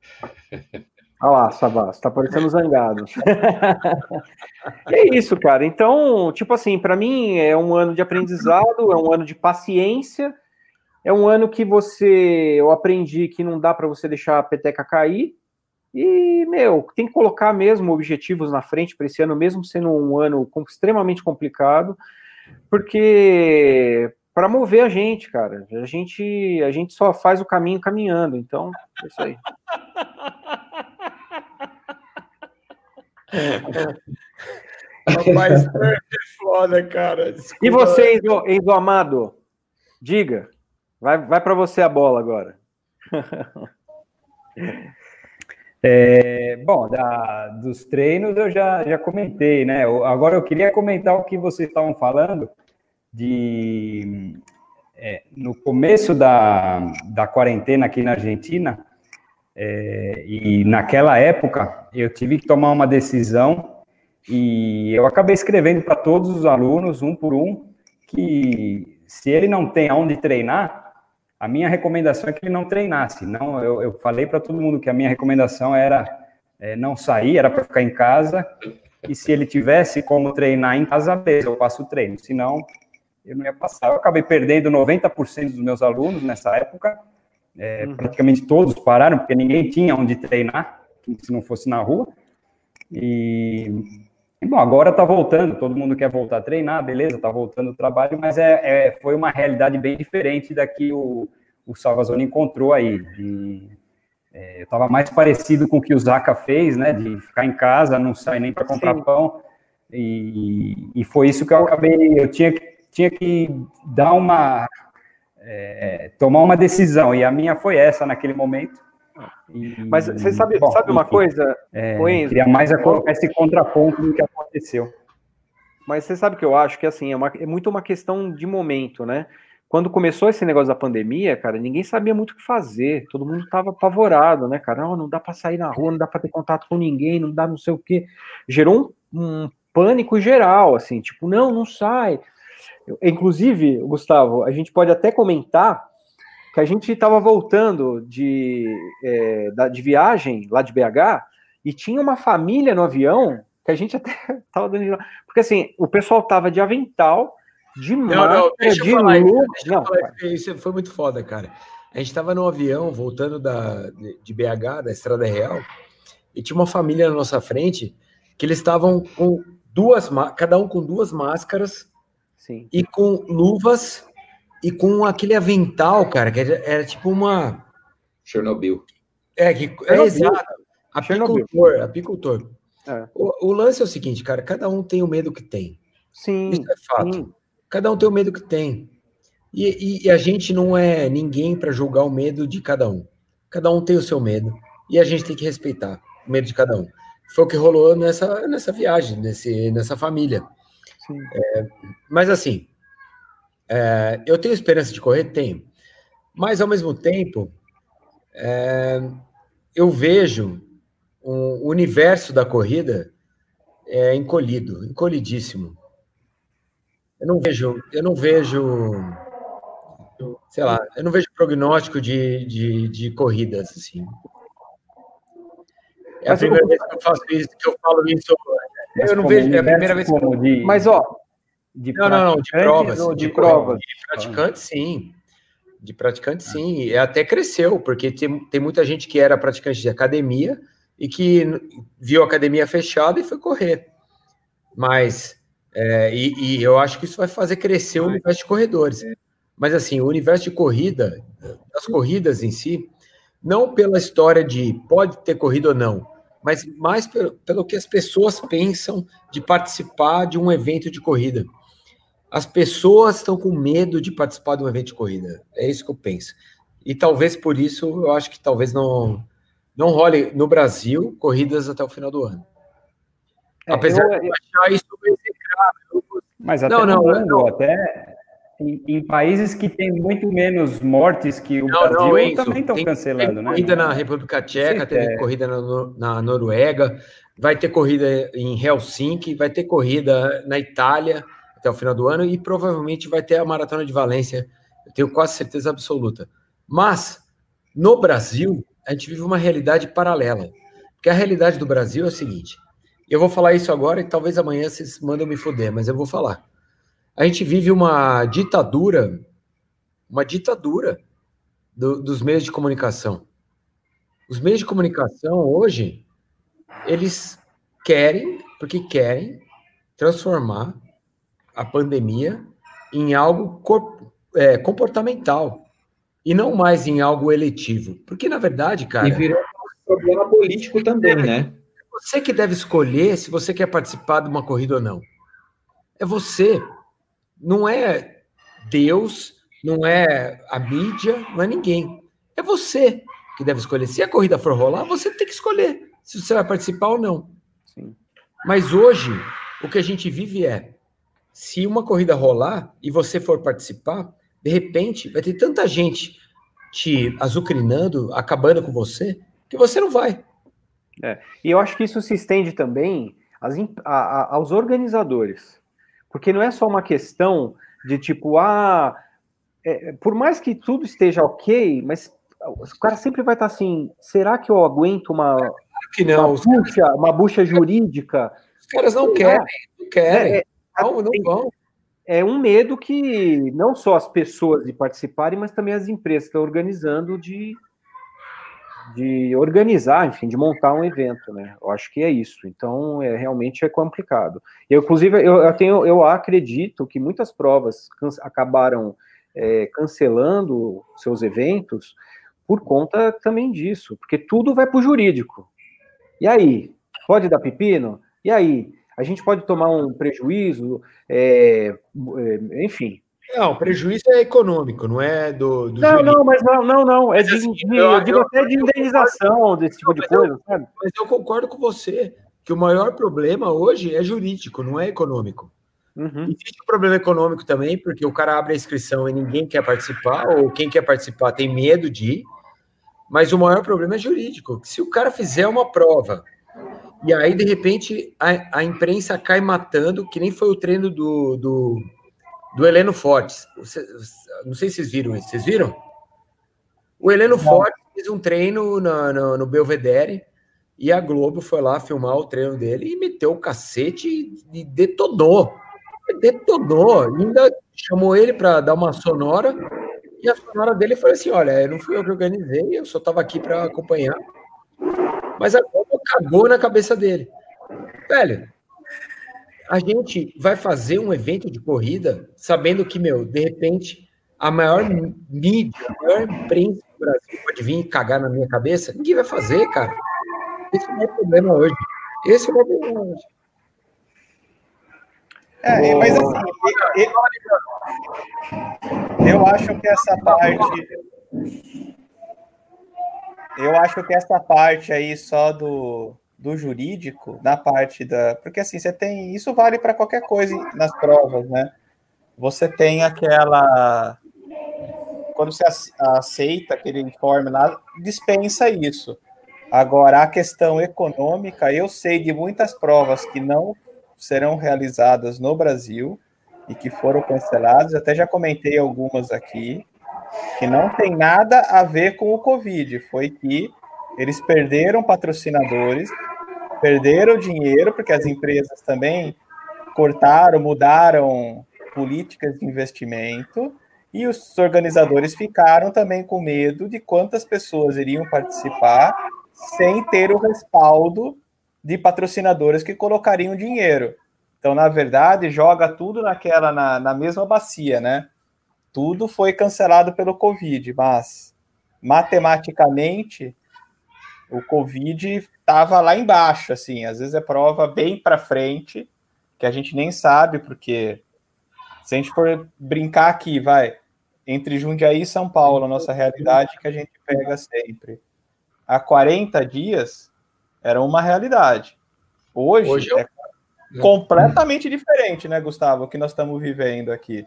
Speaker 6: Olha lá, Savas, tá parecendo zangado. é isso, cara. Então, tipo assim, para mim é um ano de aprendizado, é um ano de paciência, é um ano que você, eu aprendi que não dá para você deixar a peteca cair, E, meu, tem que colocar mesmo objetivos na frente para esse ano, mesmo sendo um ano extremamente complicado, porque para mover a gente, cara, a gente, a gente só faz o caminho caminhando, então é isso aí.
Speaker 2: Rapaz, é foda, cara.
Speaker 6: Desculpa. E você, Enzo, Enzo Amado? Diga. Vai, vai para você a bola agora.
Speaker 1: É, bom, da, dos treinos eu já, já comentei, né? Agora eu queria comentar o que vocês estavam falando de é, no começo da, da quarentena aqui na Argentina, é, e naquela época eu tive que tomar uma decisão e eu acabei escrevendo para todos os alunos, um por um, que se ele não tem aonde treinar, a minha recomendação é que ele não treinasse. Não, eu, eu falei para todo mundo que a minha recomendação era é, não sair, era para ficar em casa. E se ele tivesse como treinar em casa, beleza, eu passo o treino. Senão, eu não ia passar. Eu acabei perdendo 90% dos meus alunos nessa época. É, uhum. Praticamente todos pararam, porque ninguém tinha onde treinar, se não fosse na rua. E, e bom, agora está voltando, todo mundo quer voltar a treinar, beleza, está voltando o trabalho, mas é, é, foi uma realidade bem diferente da que o, o Salvazone encontrou aí. De, é, eu estava mais parecido com o que o Zaca fez, né, de ficar em casa, não sair nem para comprar Sim. pão, e, e foi isso que eu acabei, eu tinha, tinha que dar uma, é, tomar uma decisão, e a minha foi essa naquele momento,
Speaker 6: e, Mas você sabe, bom, sabe uma enfim, coisa?
Speaker 1: É, queria mais esse contraponto do que aconteceu.
Speaker 6: Mas você sabe que eu acho que assim é, uma, é muito uma questão de momento, né? Quando começou esse negócio da pandemia, cara, ninguém sabia muito o que fazer. Todo mundo estava apavorado, né, cara? Não, não dá para sair na rua, não dá para ter contato com ninguém, não dá não sei o quê. Gerou um, um pânico geral, assim, tipo, não, não sai. Inclusive, Gustavo, a gente pode até comentar que a gente estava voltando de, é, de viagem lá de BH e tinha uma família no avião que a gente até estava dando. Porque assim, o pessoal tava de avental, de não, não, deixa de
Speaker 2: falar, luz. Não, falar, isso foi muito foda, cara. A gente estava no avião voltando da, de BH, da Estrada Real, e tinha uma família na nossa frente que eles estavam com duas, cada um com duas máscaras Sim. e com luvas e com aquele avental, cara, que era, era tipo uma.
Speaker 4: Chernobyl.
Speaker 2: É, que, é exato. Apicultor, apicultor. É. O, o, lance é o seguinte, cara, cada um tem o medo que tem.
Speaker 6: Sim.
Speaker 2: Isso é fato. Sim. Cada um tem o medo que tem. E, e, e a gente não é ninguém para julgar o medo de cada um. Cada um tem o seu medo. E a gente tem que respeitar o medo de cada um. Foi o que rolou nessa, nessa viagem, nesse, nessa família. É, mas assim, é, eu tenho esperança de correr? Tenho. Mas, ao mesmo tempo, é, eu vejo o universo da corrida é, encolhido, encolhidíssimo. Eu não vejo, eu não vejo, sei lá, eu não vejo prognóstico de, de, de corridas, assim. É a mas primeira eu... vez que eu faço isso, que eu falo isso. Eu não vejo, é a primeira vez que eu...
Speaker 6: De... Mas, ó,
Speaker 2: de não, não, não, de provas. De, de provas. De praticante, sim. De praticante, ah. sim. E até cresceu, porque tem, tem muita gente que era praticante de academia e que viu a academia fechada e foi correr. Mas, é, e, e, eu acho que isso vai fazer crescer o universo de corredores. Mas, assim, o universo de corrida, as corridas em si, não pela história de pode ter corrido ou não, mas mais pelo, pelo que as pessoas pensam de participar de um evento de corrida. As pessoas estão com medo de participar de um evento de corrida. É isso que eu penso. E talvez por isso eu acho que talvez não não role no Brasil corridas até o final do ano.
Speaker 1: É, Apesar eu, de eu achar isso execrável. Mas até não, não, mundo, não. até em, em, países que tem muito menos mortes que o não, Brasil não, Enzo, também estão cancelando, tem
Speaker 2: né? corrida na República Tcheca, tem é. corrida na, na Noruega, vai ter corrida em Helsinki, vai ter corrida na Itália até o final do ano e provavelmente vai ter a Maratona de Valência, eu tenho quase certeza absoluta. Mas, no Brasil, a gente vive uma realidade paralela. Porque a realidade do Brasil é o seguinte: eu vou falar isso agora e talvez amanhã vocês mandem me foder, mas eu vou falar. A gente vive uma ditadura, uma ditadura do, dos meios de comunicação. Os meios de comunicação hoje, eles querem, porque querem, transformar a pandemia em algo é, comportamental e não mais em algo eletivo. Porque, na verdade, cara.
Speaker 4: E virou um problema político também, né?
Speaker 2: Você que deve escolher se você quer participar de uma corrida ou não. É você. Não é Deus, não é a mídia, não é ninguém. É você que deve escolher. Se a corrida for rolar, você tem que escolher se você vai participar ou não. Sim. Mas hoje, o que a gente vive é: se uma corrida rolar e você for participar, de repente vai ter tanta gente te azucrinando, acabando com você, que você não vai.
Speaker 6: É. E eu acho que isso se estende também às, a, a, aos organizadores. Porque não é só uma questão de tipo, ah, é, por mais que tudo esteja ok, mas o cara sempre vai estar assim, será que eu aguento uma,
Speaker 2: que não,
Speaker 6: uma, bucha, uma bucha jurídica?
Speaker 2: Os caras não querem, não querem. É, é não, não vão.
Speaker 6: É um medo que não só as pessoas de participarem, mas também as empresas que estão organizando de, de organizar, enfim, de montar um evento, né? Eu acho que é isso. Então, é realmente é complicado. Eu, inclusive, eu, eu tenho, eu acredito que muitas provas acabaram é, cancelando seus eventos por conta também disso, porque tudo vai para o jurídico. E aí, pode dar pepino? E aí, a gente pode tomar um prejuízo, é, é, enfim.
Speaker 2: Não, prejuízo é econômico, não é do. do
Speaker 6: não, jurídico. não, mas não, não, não. É de, assim, de, eu, eu, digo até de indenização desse tipo de coisa,
Speaker 2: eu,
Speaker 6: sabe?
Speaker 2: Mas eu concordo com você que o maior problema hoje é jurídico, não é econômico. Uhum. Existe um problema econômico também, porque o cara abre a inscrição e ninguém quer participar, ou quem quer participar tem medo de ir. Mas o maior problema é jurídico. Se o cara fizer uma prova e aí, de repente, a, a imprensa cai matando, que nem foi o treino do, do, do Heleno Fortes. Não sei se vocês viram isso. Vocês viram? O Heleno Não. Fortes fez um treino no, no, no, Belvedere e a Globo foi lá filmar o treino dele e meteu o cacete e, e detonou. Detonou. Ainda chamou ele para dar uma sonora e a sonora dele foi assim: olha, não fui eu que organizei, eu só estava aqui para acompanhar. Mas a Globo cagou na cabeça dele. Velho, a gente vai fazer um evento de corrida sabendo que, meu, de repente, a maior mídia, a maior imprensa do Brasil pode vir e cagar na minha cabeça. Ninguém vai fazer, cara. Esse é o meu problema hoje. Esse é o meu problema hoje.
Speaker 5: É, mas assim, eu, eu acho que essa parte eu acho que essa parte aí só do, do jurídico, na parte da. Porque assim, você tem. Isso vale para qualquer coisa nas provas, né? Você tem aquela. Quando você aceita aquele informe lá, dispensa isso. Agora, a questão econômica, eu sei de muitas provas que não serão realizadas no Brasil e que foram canceladas, até já comentei algumas aqui, que não tem nada a ver com o Covid, foi que eles perderam patrocinadores, perderam dinheiro, porque as empresas também cortaram, mudaram políticas de investimento, e os organizadores ficaram também com medo de quantas pessoas iriam participar sem ter o respaldo de patrocinadores que colocariam dinheiro. Então, na verdade, joga tudo naquela na, na mesma bacia, né? Tudo foi cancelado pelo Covid, mas matematicamente o Covid estava lá embaixo, assim, às vezes é prova bem para frente, que a gente nem sabe, porque se a gente for brincar aqui, vai, entre Jundiaí e São Paulo, a nossa realidade que a gente pega sempre. Há 40 dias era uma realidade. Hoje, Hoje é, é completamente diferente, né, Gustavo, o que nós estamos vivendo aqui.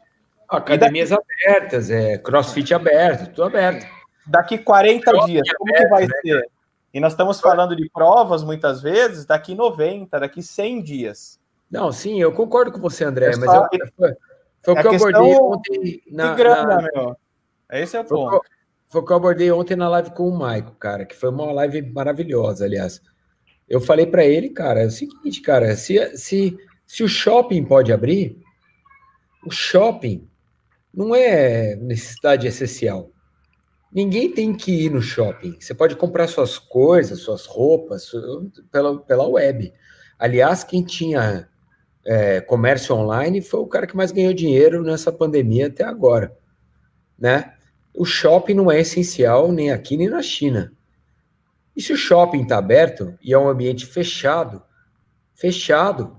Speaker 2: Academias daqui... abertas, é, crossfit aberto, tudo aberto.
Speaker 5: Daqui 40 crossfit dias, como aberto, que vai né, ser? E nós estamos falando de provas muitas vezes, daqui 90, daqui 100 dias.
Speaker 2: Não, sim, eu concordo com você, André, é mas eu, foi, foi o é que eu abordei ontem
Speaker 5: na, grana, na... meu. Esse é o ponto. Foi,
Speaker 2: foi o que eu abordei ontem na live com o Maico, cara, que foi uma live maravilhosa, aliás. Eu falei para ele, cara, é o seguinte, cara, se, se, se o shopping pode abrir, o shopping não é necessidade essencial. Ninguém tem que ir no shopping. Você pode comprar suas coisas, suas roupas pela, pela web. Aliás, quem tinha é, comércio online foi o cara que mais ganhou dinheiro nessa pandemia até agora, né? O shopping não é essencial nem aqui nem na China. E se o shopping está aberto e é um ambiente fechado, fechado,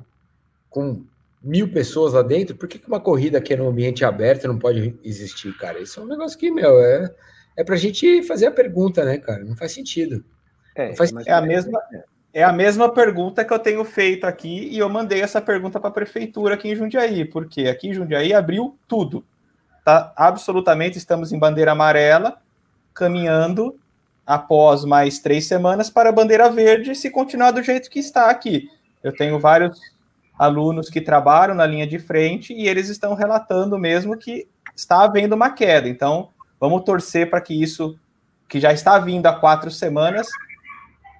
Speaker 2: com mil pessoas lá dentro, por que uma corrida que é num ambiente aberto não pode existir, cara? Isso é um negócio que, meu, é, é pra gente fazer a pergunta, né, cara? Não faz sentido.
Speaker 5: É,
Speaker 2: faz
Speaker 5: é a mesma. É a mesma pergunta que eu tenho feito aqui e eu mandei essa pergunta para a prefeitura aqui em Jundiaí, porque aqui em Jundiaí abriu tudo. Tá absolutamente estamos em bandeira amarela, caminhando após mais três semanas para a bandeira verde, se continuar do jeito que está aqui. Eu tenho vários alunos que trabalham na linha de frente e eles estão relatando mesmo que está havendo uma queda. Então, Vamos torcer para que isso, que já está vindo há quatro semanas,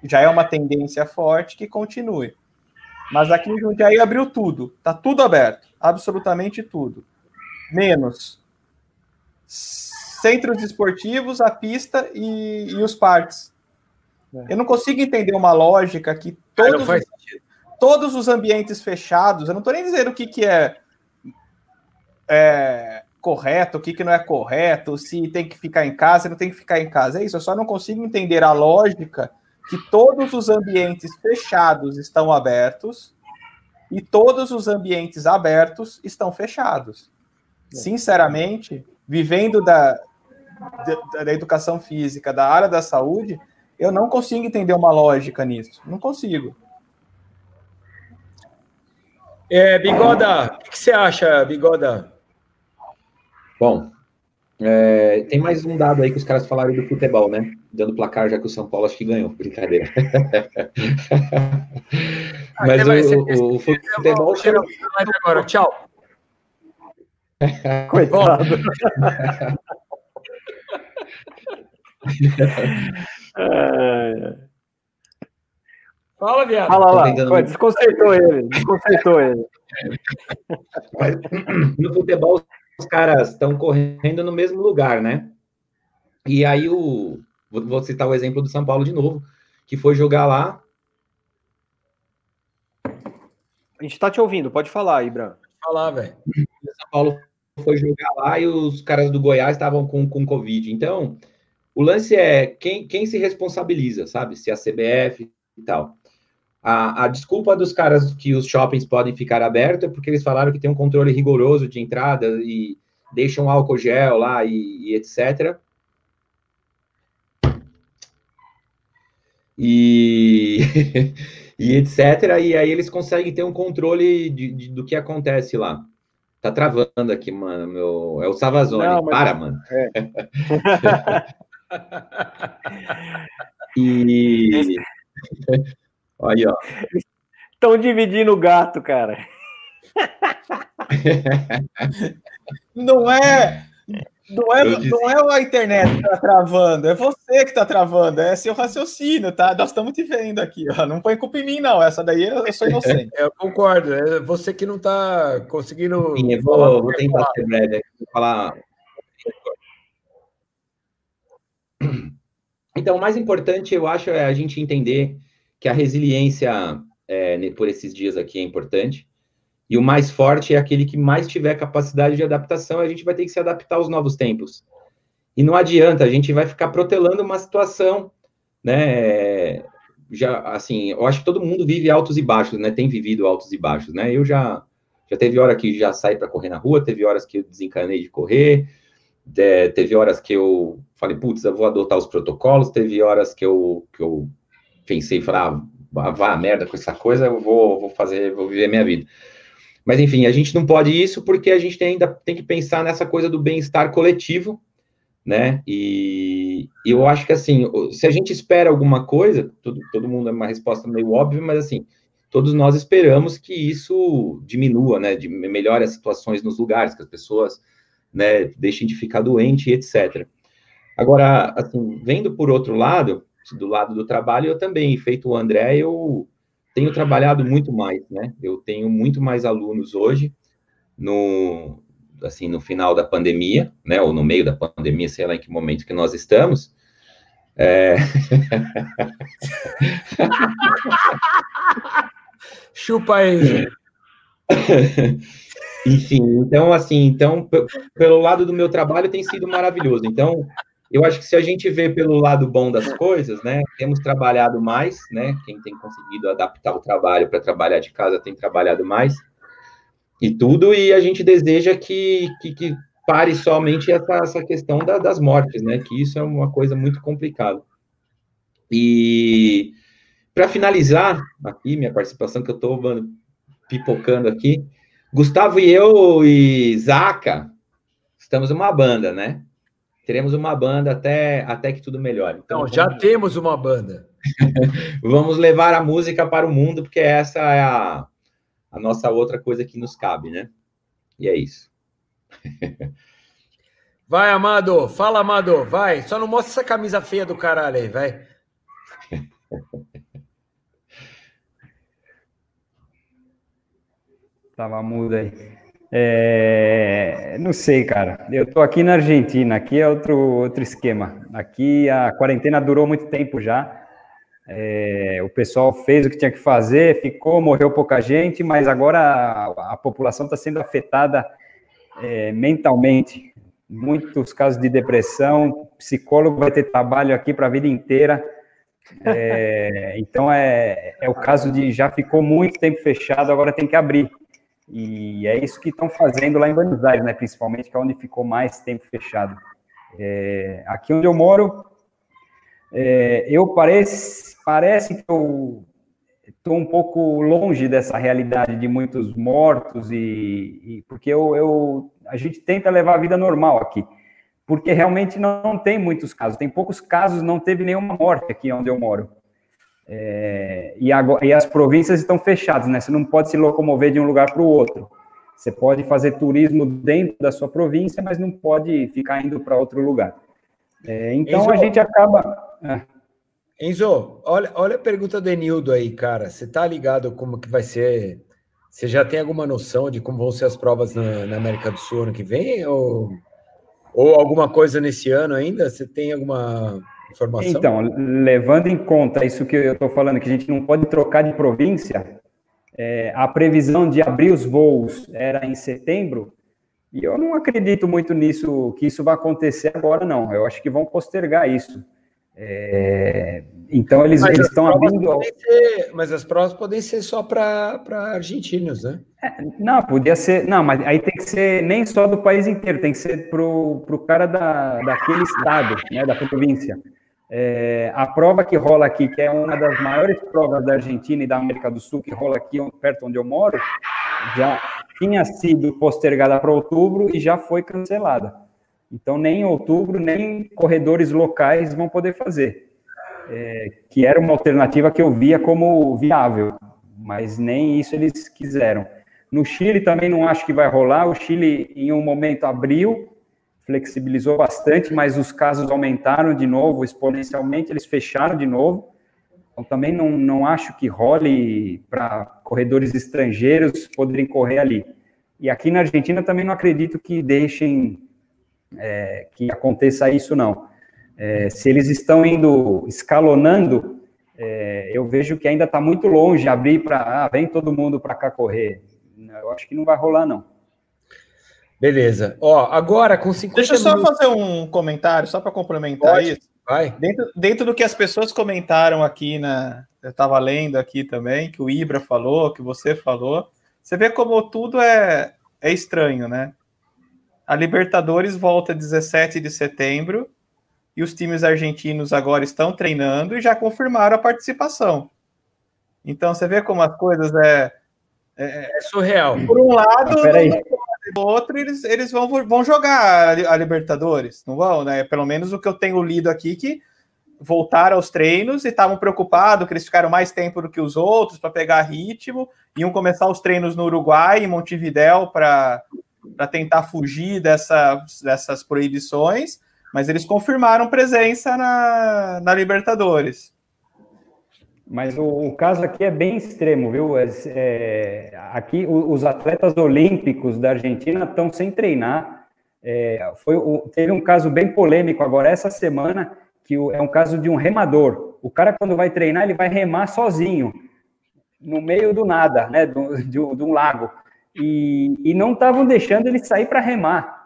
Speaker 5: já é uma tendência forte, que continue. Mas aqui em Jundiaí abriu tudo, está tudo aberto, absolutamente tudo. Menos centros esportivos, a pista e, e os parques. É. Eu não consigo entender uma lógica que todos, os, todos os ambientes fechados, eu não estou nem dizendo o que, que é, é correto, o que, que não é correto, se tem que ficar em casa, não tem que ficar em casa. É isso, eu só não consigo entender a lógica que todos os ambientes fechados estão abertos e todos os ambientes abertos estão fechados. É. Sinceramente, vivendo da, da, da educação física, da área da saúde, eu não consigo entender uma lógica nisso. Não consigo.
Speaker 2: É, Bigoda, o que você acha, Bigoda?
Speaker 4: Bom, é, tem mais um dado aí que os caras falaram do futebol, né? Dando placar, já que o São Paulo acho que ganhou. Brincadeira. Mas o, o, o, futebol. Chega...
Speaker 2: Agora, tchau.
Speaker 6: Coitado.
Speaker 2: Fala, viado.
Speaker 6: Fala lá, tentando... desconcertou ele, desconcertou ele.
Speaker 4: Mas, no futebol, os caras estão correndo no mesmo lugar, né? E aí o vou citar o exemplo do São Paulo de novo, que foi jogar lá.
Speaker 6: A gente está te ouvindo, pode falar, Ibram.
Speaker 2: Falar, velho.
Speaker 4: São Paulo foi jogar lá e os caras do Goiás estavam com, com Covid. Então, o lance é quem, quem se responsabiliza, sabe? Se a CBF e tal. A, a, desculpa dos caras que os shoppings podem ficar abertos é porque eles falaram que tem um controle rigoroso de entrada e deixam álcool gel lá e, e etc. E, e etc. E aí eles conseguem ter um controle de, de, do que acontece lá. Tá travando aqui, mano. Meu... É o Savazone. Não, mas... Para, mano. É. e. Aí, ó.
Speaker 6: Estão dividindo o gato, cara.
Speaker 5: Não é. Não é, não é a internet que tá travando, é você que tá travando, é seu raciocínio, tá? Nós estamos te vendo aqui, ó. Não põe culpa em mim, não. Essa daí eu, sou inocente.
Speaker 2: Eu concordo, é você que não tá conseguindo.
Speaker 4: Sim, eu vou, vou tentar ser breve aqui, vou falar. Então, o mais importante, eu acho, é a gente entender que a resiliência é, por esses dias aqui é importante. E o mais forte é aquele que mais tiver capacidade de adaptação, a gente vai ter que se adaptar aos novos tempos. E não adianta, a gente vai ficar protelando uma situação, né? Já, assim, eu acho que todo mundo vive altos e baixos, né? Tem vivido altos e baixos, né? Eu já, já teve hora que já saí para correr na rua, teve horas que eu desencanei de correr, de, teve horas que eu falei, putz, eu vou adotar os protocolos, teve horas que eu, que eu pensei, falar, ah, vá a merda com essa coisa, eu vou, vou fazer, vou viver minha vida. Mas enfim, a gente não pode isso porque a gente tem, ainda tem que pensar nessa coisa do bem-estar coletivo, né? E, e, eu acho que assim, se a gente espera alguma coisa, todo, todo mundo é uma resposta meio óbvia, mas assim, todos nós esperamos que isso diminua, né? De melhore as situações nos lugares, que as pessoas, né, deixem de ficar doente, etc. Agora, assim, vendo por outro lado, do lado do trabalho, eu também, feito o André, eu tenho trabalhado muito mais, né? Eu tenho muito mais alunos hoje, no, assim, no final da pandemia, né, ou no meio da pandemia, sei lá em que momento que nós estamos. É...
Speaker 2: Chupa aí.
Speaker 4: Enfim, então, assim, então, pelo lado do meu trabalho tem sido maravilhoso. Então, eu acho que se a gente vê pelo lado bom das coisas, né, temos trabalhado mais, né, quem tem conseguido adaptar o trabalho para trabalhar de casa tem trabalhado mais e tudo, e a gente deseja que, que, que pare somente essa, essa questão da, das mortes, né, que isso é uma coisa muito complicada. E para finalizar aqui minha participação, que eu estou pipocando aqui, Gustavo e eu e Zaca estamos uma banda, né? Teremos uma banda até, até que tudo melhore.
Speaker 2: Então, Não, já temos uma banda.
Speaker 4: vamos levar a música para o mundo, porque essa é a, a nossa outra coisa que nos cabe, né? E é isso.
Speaker 2: vai, Amado. Fala, Amado. Vai. Só não mostra essa camisa feia do caralho aí, vai.
Speaker 1: Tava mudo aí. É, não sei, cara. Eu tô aqui na Argentina, aqui é outro, outro esquema. Aqui a quarentena durou muito tempo já. É, o pessoal fez o que tinha que fazer, ficou, morreu pouca gente, mas agora a, a população está sendo afetada é, mentalmente. Muitos casos de depressão, psicólogo vai ter trabalho aqui para a vida inteira. É, então é, é o caso de já ficou muito tempo fechado, agora tem que abrir. E é isso que estão fazendo lá em Buenos Aires, né, principalmente, que é onde ficou mais tempo fechado. É, aqui onde eu moro, é, eu parece, parece que eu estou um pouco longe dessa realidade de muitos mortos e, e porque eu, eu, a gente tenta levar a vida normal aqui, porque realmente não, não tem muitos casos, tem poucos casos, não teve nenhuma morte aqui onde eu moro. É, e, agora, e, as províncias estão fechadas, né? Você não pode se locomover de um lugar para o outro. Você pode fazer turismo dentro da sua província, mas não pode ficar indo para outro lugar. É, então Enzo, a gente acaba. É.
Speaker 2: Enzo, olha, olha a pergunta do Enildo aí, cara. Você tá ligado como que vai ser? Você já tem alguma noção de como vão ser as provas na, na América do Sul ano que vem? Ou, ou alguma coisa nesse ano ainda? Você tem alguma
Speaker 1: informação? Então, levando em conta isso que eu estou falando, que a gente não pode trocar de província, é, a previsão de abrir os voos era em setembro, e eu não acredito muito nisso, que isso vai acontecer agora, não. Eu acho que vão postergar isso. É, então, eles estão abrindo.
Speaker 2: Ser, mas as provas podem ser só para argentinos, né?
Speaker 1: É, não, podia ser. Não, mas aí tem que ser nem só do país inteiro, tem que ser para o cara da, daquele estado, né, da província. É, a prova que rola aqui, que é uma das maiores provas da Argentina e da América do Sul, que rola aqui perto onde eu moro, já tinha sido postergada para outubro e já foi cancelada. Então, nem em outubro, nem corredores locais vão poder fazer. É, que era uma alternativa que eu via como viável, mas nem isso eles quiseram. No Chile também não acho que vai rolar. O Chile, em um momento, abriu, flexibilizou bastante, mas os casos aumentaram de novo exponencialmente, eles fecharam de novo. Então, também não, não acho que role para corredores estrangeiros poderem correr ali. E aqui na Argentina também não acredito que deixem é, que aconteça isso, não. É, se eles estão indo escalonando, é, eu vejo que ainda está muito longe abrir para, ah, vem todo mundo para cá correr. Eu acho que não vai rolar, não.
Speaker 2: Beleza. Ó, agora com 50
Speaker 5: Deixa eu só minutos... fazer um comentário, só para complementar Pode? isso.
Speaker 2: Vai.
Speaker 5: Dentro, dentro do que as pessoas comentaram aqui na. Eu estava lendo aqui também, que o Ibra falou, que você falou. Você vê como tudo é, é estranho, né? A Libertadores volta 17 de setembro e os times argentinos agora estão treinando e já confirmaram a participação. Então você vê como as coisas é,
Speaker 2: é, é surreal.
Speaker 5: Por um lado, ah, outro, eles, eles vão, vão jogar a Libertadores, não vão, né? Pelo menos o que eu tenho lido aqui, que voltaram aos treinos e estavam preocupados que eles ficaram mais tempo do que os outros para pegar ritmo, iam começar os treinos no Uruguai, em Montevidéu, para tentar fugir dessa, dessas proibições, mas eles confirmaram presença na, na Libertadores.
Speaker 1: Mas o, o, caso aqui é bem extremo, viu? É, é aqui o, os atletas olímpicos da Argentina estão sem treinar. É, foi, o, teve um caso bem polêmico agora essa semana, que é um caso de um remador. O cara, quando vai treinar, ele vai remar sozinho, no meio do nada, né? Do, de, de um lago. E, e não estavam deixando ele sair para remar.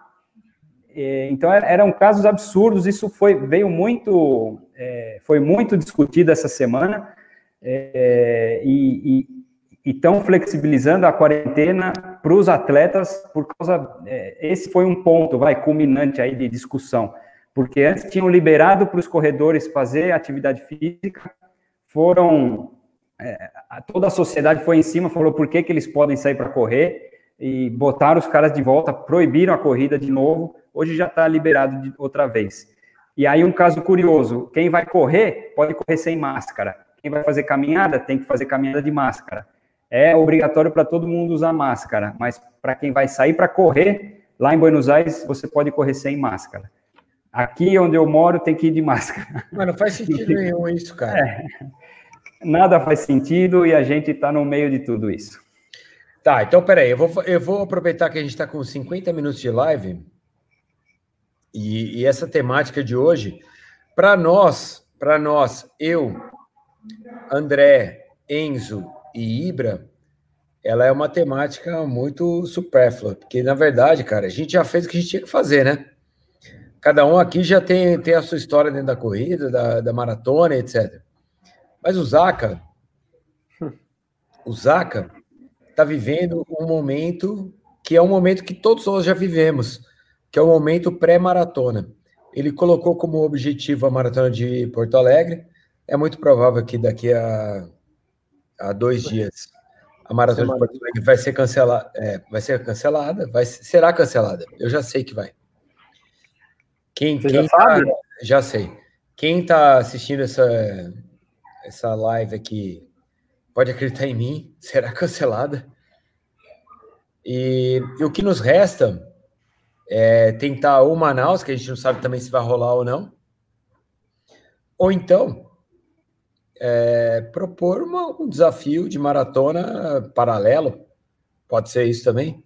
Speaker 1: É, então eram casos absurdos. Isso foi veio muito é, foi muito discutido essa semana é, e estão flexibilizando a quarentena para os atletas por causa. É, esse foi um ponto, vai, culminante aí de discussão, porque antes tinham liberado para os corredores fazer atividade física, foram. É, toda a sociedade foi em cima, falou por que, que eles podem sair para correr e botaram os caras de volta, proibiram a corrida de novo. Hoje já está liberado de outra vez. E aí um caso curioso: quem vai correr pode correr sem máscara quem vai fazer caminhada tem que fazer caminhada de máscara. É obrigatório para todo mundo usar máscara, mas para quem vai sair para correr, lá em Buenos Aires, você pode correr sem máscara. Aqui onde eu moro tem que ir de máscara.
Speaker 2: Mas não faz sentido nenhum isso, cara. É.
Speaker 1: Nada faz sentido e a gente está no meio de tudo isso.
Speaker 2: Tá, então peraí, eu vou, eu vou aproveitar que a gente está com 50 minutos de live e, e essa temática de hoje, para nós, para nós, eu, André, Enzo e Ibra, ela é uma temática muito supérflua, porque na verdade, cara, a gente já fez o que a gente tinha que fazer, né? Cada um aqui já tem, tem a sua história dentro da corrida, da, da maratona, etc. Mas o Zaca, o Zaca está vivendo um momento que é um momento que todos nós já vivemos, que é o momento pré-maratona. Ele colocou como objetivo a maratona de Porto Alegre, é muito provável que daqui a, a dois dias a maratona de Porto Alegre vai ser cancelada, é, vai ser cancelada, vai será cancelada. Eu já sei que vai. Quem, Você quem já, tá, já sei. Quem está assistindo essa essa live aqui pode acreditar em mim, será cancelada. E, e o que nos resta é tentar o Manaus, que a gente não sabe também se vai rolar ou não. Ou então é, propor uma, um desafio de maratona paralelo. Pode ser isso também?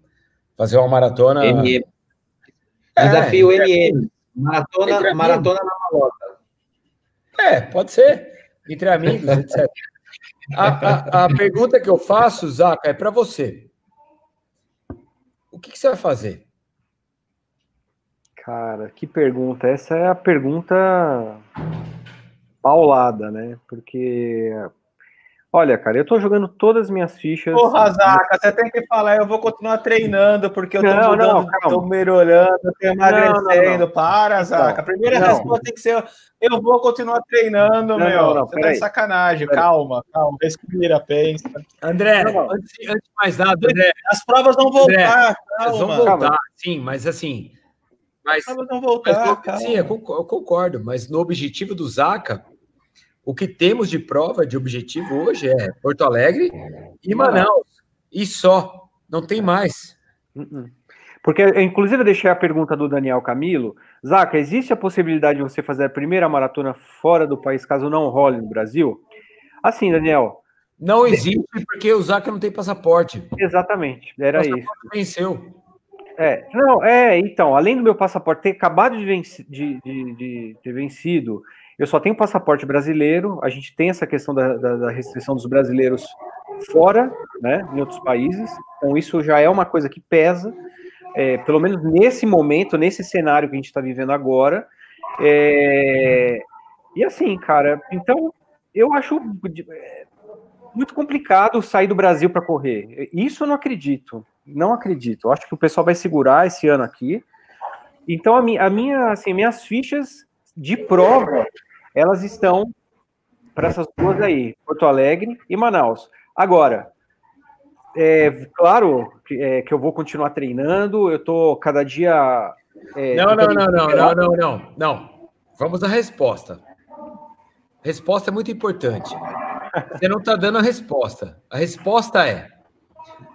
Speaker 2: Fazer uma maratona.
Speaker 4: MM. É, desafio MM. Maratona, maratona na malota.
Speaker 2: É, pode ser. Entre amigos, etc. A, a, a, pergunta que eu faço, Zaca, é para você. O que, que você vai fazer?
Speaker 6: Cara, que pergunta. Essa é a pergunta paulada, né? Porque Olha, cara, eu tô jogando todas as minhas fichas.
Speaker 5: Porra, Zaca, você tem que falar, eu vou continuar treinando, porque eu tô não, mudando, não, tô melhorando, tô emagrecendo. Não, não, Para, Zaca. A primeira resposta tem que ser: eu vou continuar treinando, meu. Não, não, você tá de sacanagem. Calma, calma, respira, pensa.
Speaker 2: André, antes, antes, de mais nada, André.
Speaker 5: As provas vão voltar. André,
Speaker 2: vão voltar, calma. sim, mas assim. Mas,
Speaker 5: as provas vão voltar.
Speaker 2: Mas, sim, eu concordo, mas no objetivo do Zaca o que temos de prova, de objetivo hoje é Porto Alegre e Manaus. E só. Não tem mais.
Speaker 6: Uh-uh. Porque, inclusive, eu deixei a pergunta do Daniel Camilo. Zaca, existe a possibilidade de você fazer a primeira maratona fora do país, caso não role no Brasil? Assim, Daniel.
Speaker 2: Não existe, porque o Zaca não tem passaporte.
Speaker 6: Exatamente, era isso.
Speaker 2: Venceu.
Speaker 6: É, não, é, então, além do meu passaporte ter acabado de, venci, de, de, de ter vencido eu só tenho passaporte brasileiro, a gente tem essa questão da, da, da restrição dos brasileiros fora, né, em outros países, então isso já é uma coisa que pesa, é, pelo menos nesse momento, nesse cenário que a gente está vivendo agora. É, e assim, cara, então eu acho é, muito complicado sair do Brasil para correr. Isso eu não acredito, não acredito. Eu acho que o pessoal vai segurar esse ano aqui. Então a minha, a minha assim, minhas fichas de prova elas estão para essas duas aí, Porto Alegre e Manaus. Agora, é claro que, é, que eu vou continuar treinando, eu estou cada dia.
Speaker 2: É, não, não, não, não, não, não, não, não. Vamos à resposta. Resposta é muito importante. Você não está dando a resposta. A resposta é: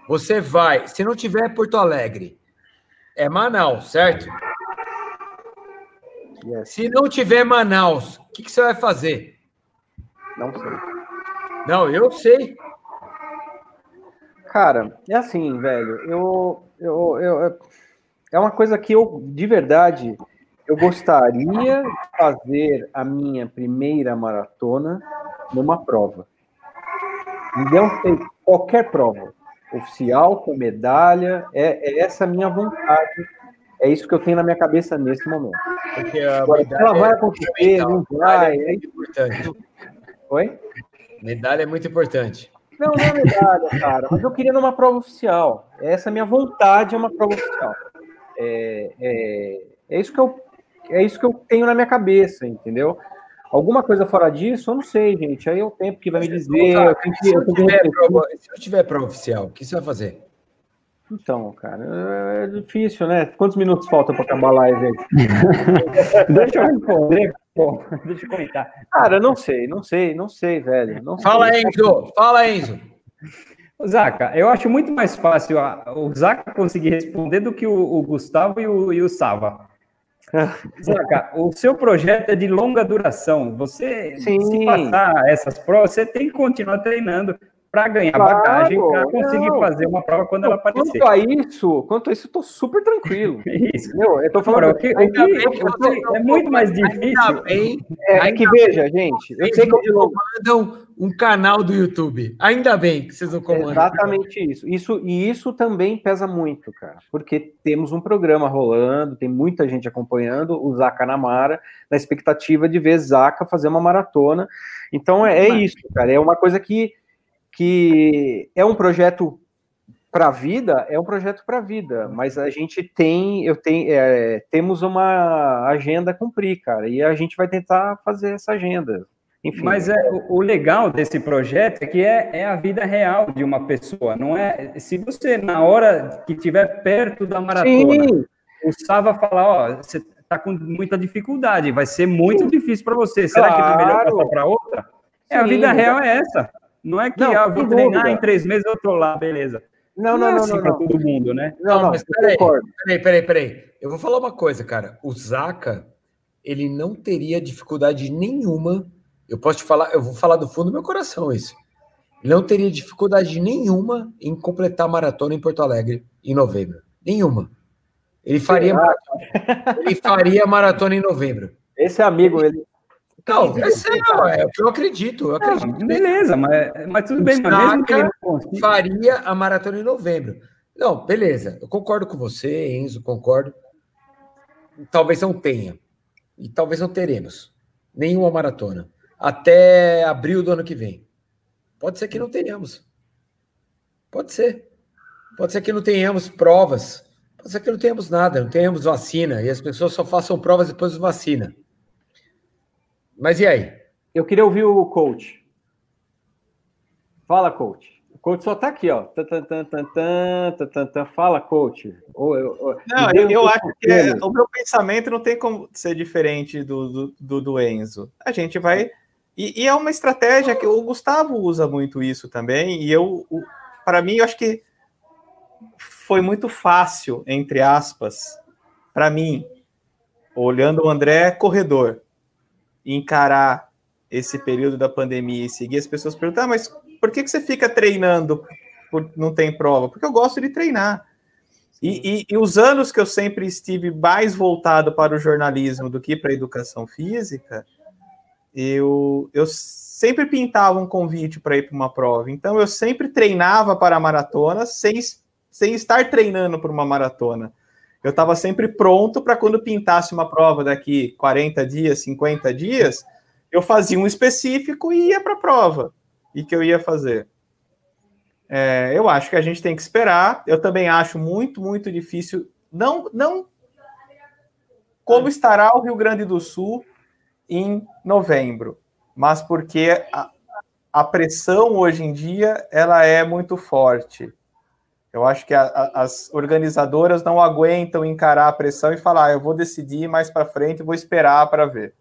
Speaker 2: você vai, se não tiver Porto Alegre, é Manaus, certo? Yes. Se não tiver Manaus, o que, que, você vai fazer?
Speaker 6: Não sei.
Speaker 2: Não, eu sei.
Speaker 6: Cara, é assim, velho. Eu, eu, eu, é uma coisa que eu, de verdade, eu gostaria de fazer a minha primeira maratona numa prova. Não sei, qualquer prova, oficial, com medalha, é, é essa a minha vontade. É isso que eu tenho na minha cabeça nesse momento.
Speaker 2: Porque a Agora, ela vai acontecer, não vai. É muito importante.
Speaker 6: Oi?
Speaker 2: Medalha é muito importante.
Speaker 6: Não, não é medalha, cara, mas eu queria numa prova oficial. Essa é a minha vontade, é uma prova oficial. É, é, é, isso que eu, é isso que eu tenho na minha cabeça, entendeu? Alguma coisa fora disso, eu não sei, gente. Aí é o tempo que vai me dizer. Eu tenho
Speaker 2: que, se, eu tiver prova, se eu tiver prova oficial, o que você vai fazer?
Speaker 6: Então, cara, é difícil, né? Quantos minutos faltam para acabar a live aí?
Speaker 1: Deixa eu responder, pô. Deixa eu comentar.
Speaker 6: Cara, não sei, não sei, não sei, velho. Não
Speaker 2: fala,
Speaker 6: sei.
Speaker 2: Enzo. Fala, Enzo.
Speaker 1: Zaca, eu acho muito mais fácil o Zaca conseguir responder do que o, o Gustavo e o, e o Sava. Zaca, o seu projeto é de longa duração. Você, Sim. se passar essas provas, você tem que continuar treinando para ganhar claro, bagagem, para conseguir não. fazer uma prova quando ela aparecer.
Speaker 6: Quanto a isso, quanto a isso, eu tô super tranquilo.
Speaker 1: isso. Eu tô falando que, que, que é muito mais difícil.
Speaker 6: Bem, é, é que veja, gente, eu sei que eu
Speaker 2: comandam um canal do YouTube. Ainda bem que vocês não comandam.
Speaker 6: Exatamente isso. Isso e isso também pesa muito, cara, porque temos um programa rolando, tem muita gente acompanhando o Zaca Namara na expectativa de ver Zaca fazer uma maratona. Então é, é isso, cara. É uma coisa que que é um projeto para a vida, é um projeto para a vida, mas a gente tem, eu tenho, é, temos uma agenda a cumprir, cara, e a gente vai tentar fazer essa agenda.
Speaker 1: Enfim. Mas é, o, legal desse projeto é que é, é a vida real de uma pessoa, não é? Se você, na hora que estiver perto da maratona, Sim. o Sava falar, ó, você está com muita dificuldade, vai ser muito Sim. difícil para você, será claro. que não é melhor passar para outra? É, a vida real é essa. Não é que não, ah, vou treinar dúvida. em três meses eu tô lá, beleza.
Speaker 6: Não, não, não, é assim não, não,
Speaker 1: todo mundo, né?
Speaker 2: Não, não, mas peraí, peraí, peraí, peraí. Eu vou falar uma coisa, cara. O Zaca, ele não teria dificuldade nenhuma. Eu posso te falar, eu vou falar do fundo do meu coração isso. Ele não teria dificuldade nenhuma em completar a maratona em Porto Alegre em novembro. Nenhuma. Ele faria, maratona, ele faria maratona em novembro.
Speaker 6: Esse amigo, ele
Speaker 2: não, é sério, é o que eu acredito. Eu acredito.
Speaker 1: beleza, mas, mas tudo bem, mas mesmo que ele
Speaker 2: não faria a maratona em novembro. Não, beleza, eu concordo com você, Enzo, concordo. Talvez não tenha. E talvez não teremos nenhuma maratona. Até abril do ano que vem. Pode ser que não tenhamos. Pode ser. Pode ser que não tenhamos provas. Pode ser que não tenhamos nada, não tenhamos vacina. E as pessoas só façam provas depois de vacina. Mas e aí?
Speaker 6: Eu queria ouvir o coach. Fala, coach. O coach só tá aqui, ó. Fala, coach.
Speaker 5: não, eu, eu acho que é, o meu pensamento não tem como ser diferente do, do, do Enzo. A gente vai. E, e, é uma estratégia que o Gustavo usa muito isso também. E eu, para mim, eu acho que foi muito fácil, entre aspas, para mim, olhando o André corredor encarar esse período da pandemia e seguir, as pessoas perguntam, ah, mas por que, que você fica treinando por não tem prova? Porque eu gosto de treinar. E, e, e, os anos que eu sempre estive mais voltado para o jornalismo do que para a educação física, eu, eu sempre pintava um convite para ir para uma prova. Então, eu sempre treinava para a maratona sem, sem estar treinando para uma maratona eu estava sempre pronto para quando pintasse uma prova daqui 40 dias, 50 dias, eu fazia um específico e ia para a prova. E que eu ia fazer. É, eu acho que a gente tem que esperar. Eu também acho muito, muito difícil. Não, não como estará o Rio Grande do Sul em novembro, mas porque a, a pressão hoje em dia ela é muito forte. Eu acho que a, a, as organizadoras não aguentam encarar a pressão e falar, ah, eu vou decidir mais para frente, vou esperar para ver.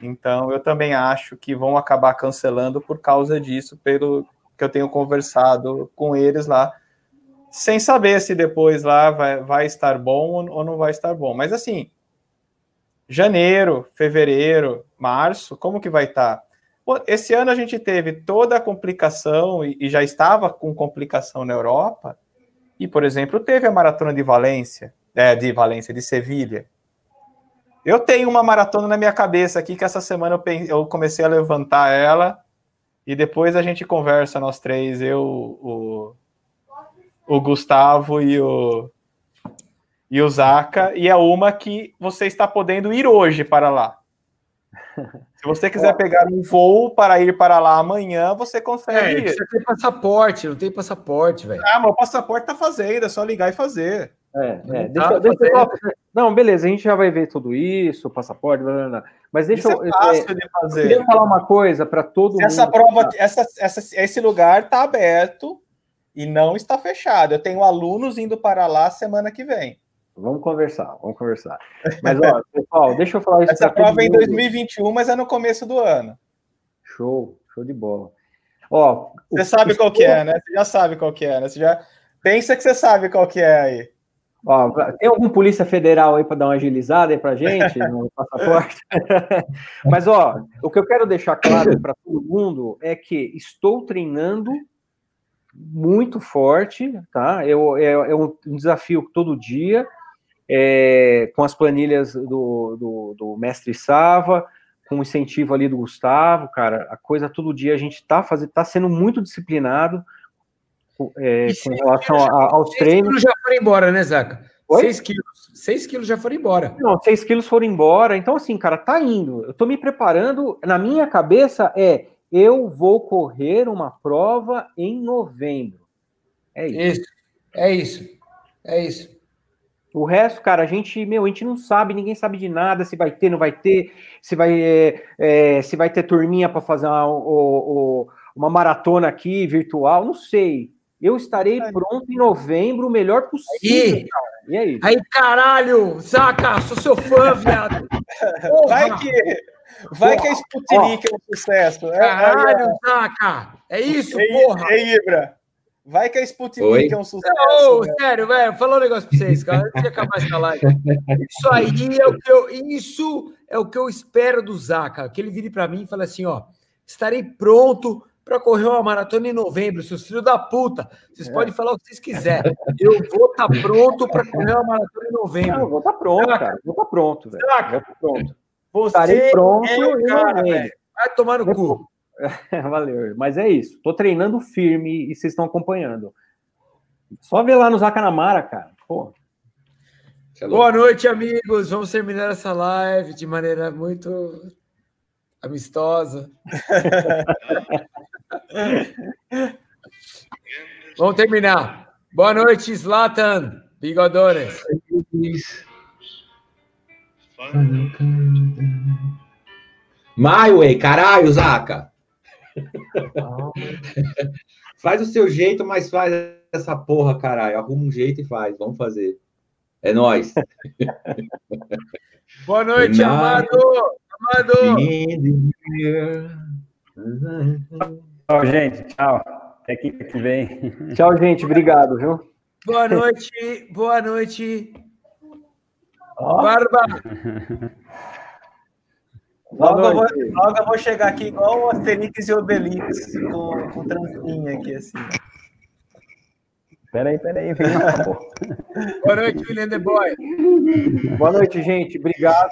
Speaker 5: Então, eu também acho que vão acabar cancelando por causa disso, pelo que eu tenho conversado com eles lá, sem saber se depois lá vai, vai estar bom ou não vai estar bom. Mas assim, janeiro, fevereiro, março, como que vai estar? Esse ano a gente teve toda a complicação e, e já estava com complicação na Europa. E, por exemplo, teve a maratona de Valência, é, de Valência, de Sevilha. Eu tenho uma maratona na minha cabeça aqui que essa semana eu, eu comecei a levantar ela e depois a gente conversa, nós três, eu, o, o Gustavo e o, e o Zaca, e é uma que você está podendo ir hoje para lá. Se você quiser pegar um voo para ir para lá amanhã, você consegue.
Speaker 2: É, você tem passaporte, não tem passaporte, velho.
Speaker 5: Ah, mas o passaporte tá fazendo, é só ligar e fazer.
Speaker 6: É, é. Deixa, tá deixa eu... Não, beleza, a gente já vai ver tudo isso, o passaporte, blá, blá, blá. mas deixa
Speaker 5: isso eu. É fácil é, de fazer. Eu
Speaker 6: queria falar uma coisa para todo
Speaker 5: mundo. Essa prova, essa, essa, esse lugar está aberto e não está fechado. Eu tenho alunos indo para lá semana que vem.
Speaker 6: Vamos conversar, vamos conversar. Mas, ó, pessoal, deixa eu falar isso.
Speaker 5: Essa prova é em 2021, mas é no começo do ano.
Speaker 6: Show, show de bola. Ó,
Speaker 5: você sabe qual que é, né? Você já sabe qual que é, né? Você já pensa que você sabe qual que é aí.
Speaker 6: Ó, tem algum polícia federal aí para dar uma agilizada aí para gente no passaporte? Mas ó, o que eu quero deixar claro para todo mundo é que estou treinando muito forte, tá? Eu, é, é um desafio todo dia é, com as planilhas do, do, do, mestre Sava, com o incentivo ali do Gustavo, cara, a coisa todo dia a gente está fazendo, tá sendo muito disciplinado é, com relação a, aos treinos.
Speaker 2: quilos já foram embora, né, Zaca? Oi? Seis quilos. Seis quilos já foram embora.
Speaker 6: Não, seis quilos foram embora. Então, assim, cara, tá indo. Eu tô me preparando. Na minha cabeça é eu vou correr uma prova em novembro.
Speaker 2: É isso. isso. É isso. É isso.
Speaker 6: O resto, cara, a gente, meu, a gente não sabe, ninguém sabe de nada, se vai ter, não vai ter, se vai, é, é, se vai ter turminha para fazer uma, uma, uma, maratona aqui virtual, não sei. Eu estarei pronto em novembro, o melhor possível.
Speaker 2: Aí, cara. E aí? Aí, caralho, saca, sou seu fã, viado.
Speaker 5: Vai que, vai que a Sputnik é um sucesso.
Speaker 2: É, caralho, é, saca. É isso, ei, porra.
Speaker 5: Ei, Ibra. Vai que a Sputnik Oi? é um sucesso. Não,
Speaker 2: né? sério, velho, vou falar um negócio pra vocês, cara, antes de acabar essa live. Isso aí é o que eu, isso é o que eu espero do Zaca, que ele vire para mim e fale assim, ó, estarei pronto para correr uma maratona em novembro, seus filhos da puta. Vocês é. podem falar o que vocês quiserem. Eu vou estar tá pronto para correr uma maratona em novembro. Não,
Speaker 6: eu vou estar tá pronto, Zaca. cara. Vou estar tá pronto, velho. Zaca. Vou estar pronto.
Speaker 2: Você Estarei pronto é o cara, velho. Vai tomar no cu.
Speaker 6: Valeu, mas é isso. Tô treinando firme e vocês estão acompanhando. Só ver lá no Zacanamara, cara. Pô.
Speaker 2: É Boa noite, amigos. Vamos terminar essa live de maneira muito amistosa. Vamos terminar. Boa noite, Slatan, Bigodones.
Speaker 4: My way, caralho, Zaca. faz o seu jeito, mas faz essa porra, caralho. Arruma um jeito e faz. Vamos fazer. É nós.
Speaker 2: Boa noite, Amado. Amado.
Speaker 1: Tchau, gente. Tchau. Até que vem.
Speaker 6: Tchau, gente. Obrigado, viu?
Speaker 2: Boa noite. Boa noite. Oh. Barba.
Speaker 5: Logo eu, vou, logo eu vou chegar aqui igual o Asterix e Obelix, com, com tranquinha aqui, assim.
Speaker 1: Peraí, peraí.
Speaker 2: Boa noite, William The Boy.
Speaker 6: Boa noite, gente. Obrigado.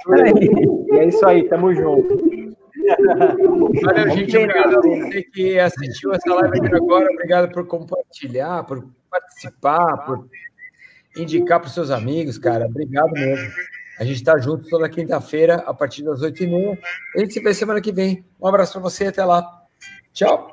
Speaker 6: E é isso aí, tamo junto.
Speaker 2: Valeu, gente. Obrigado a você que assistiu essa live aqui agora. Obrigado por compartilhar, por participar, por indicar para os seus amigos, cara. Obrigado mesmo. A gente está junto toda quinta-feira, a partir das 8h30. A gente se vê semana que vem. Um abraço para você até lá. Tchau.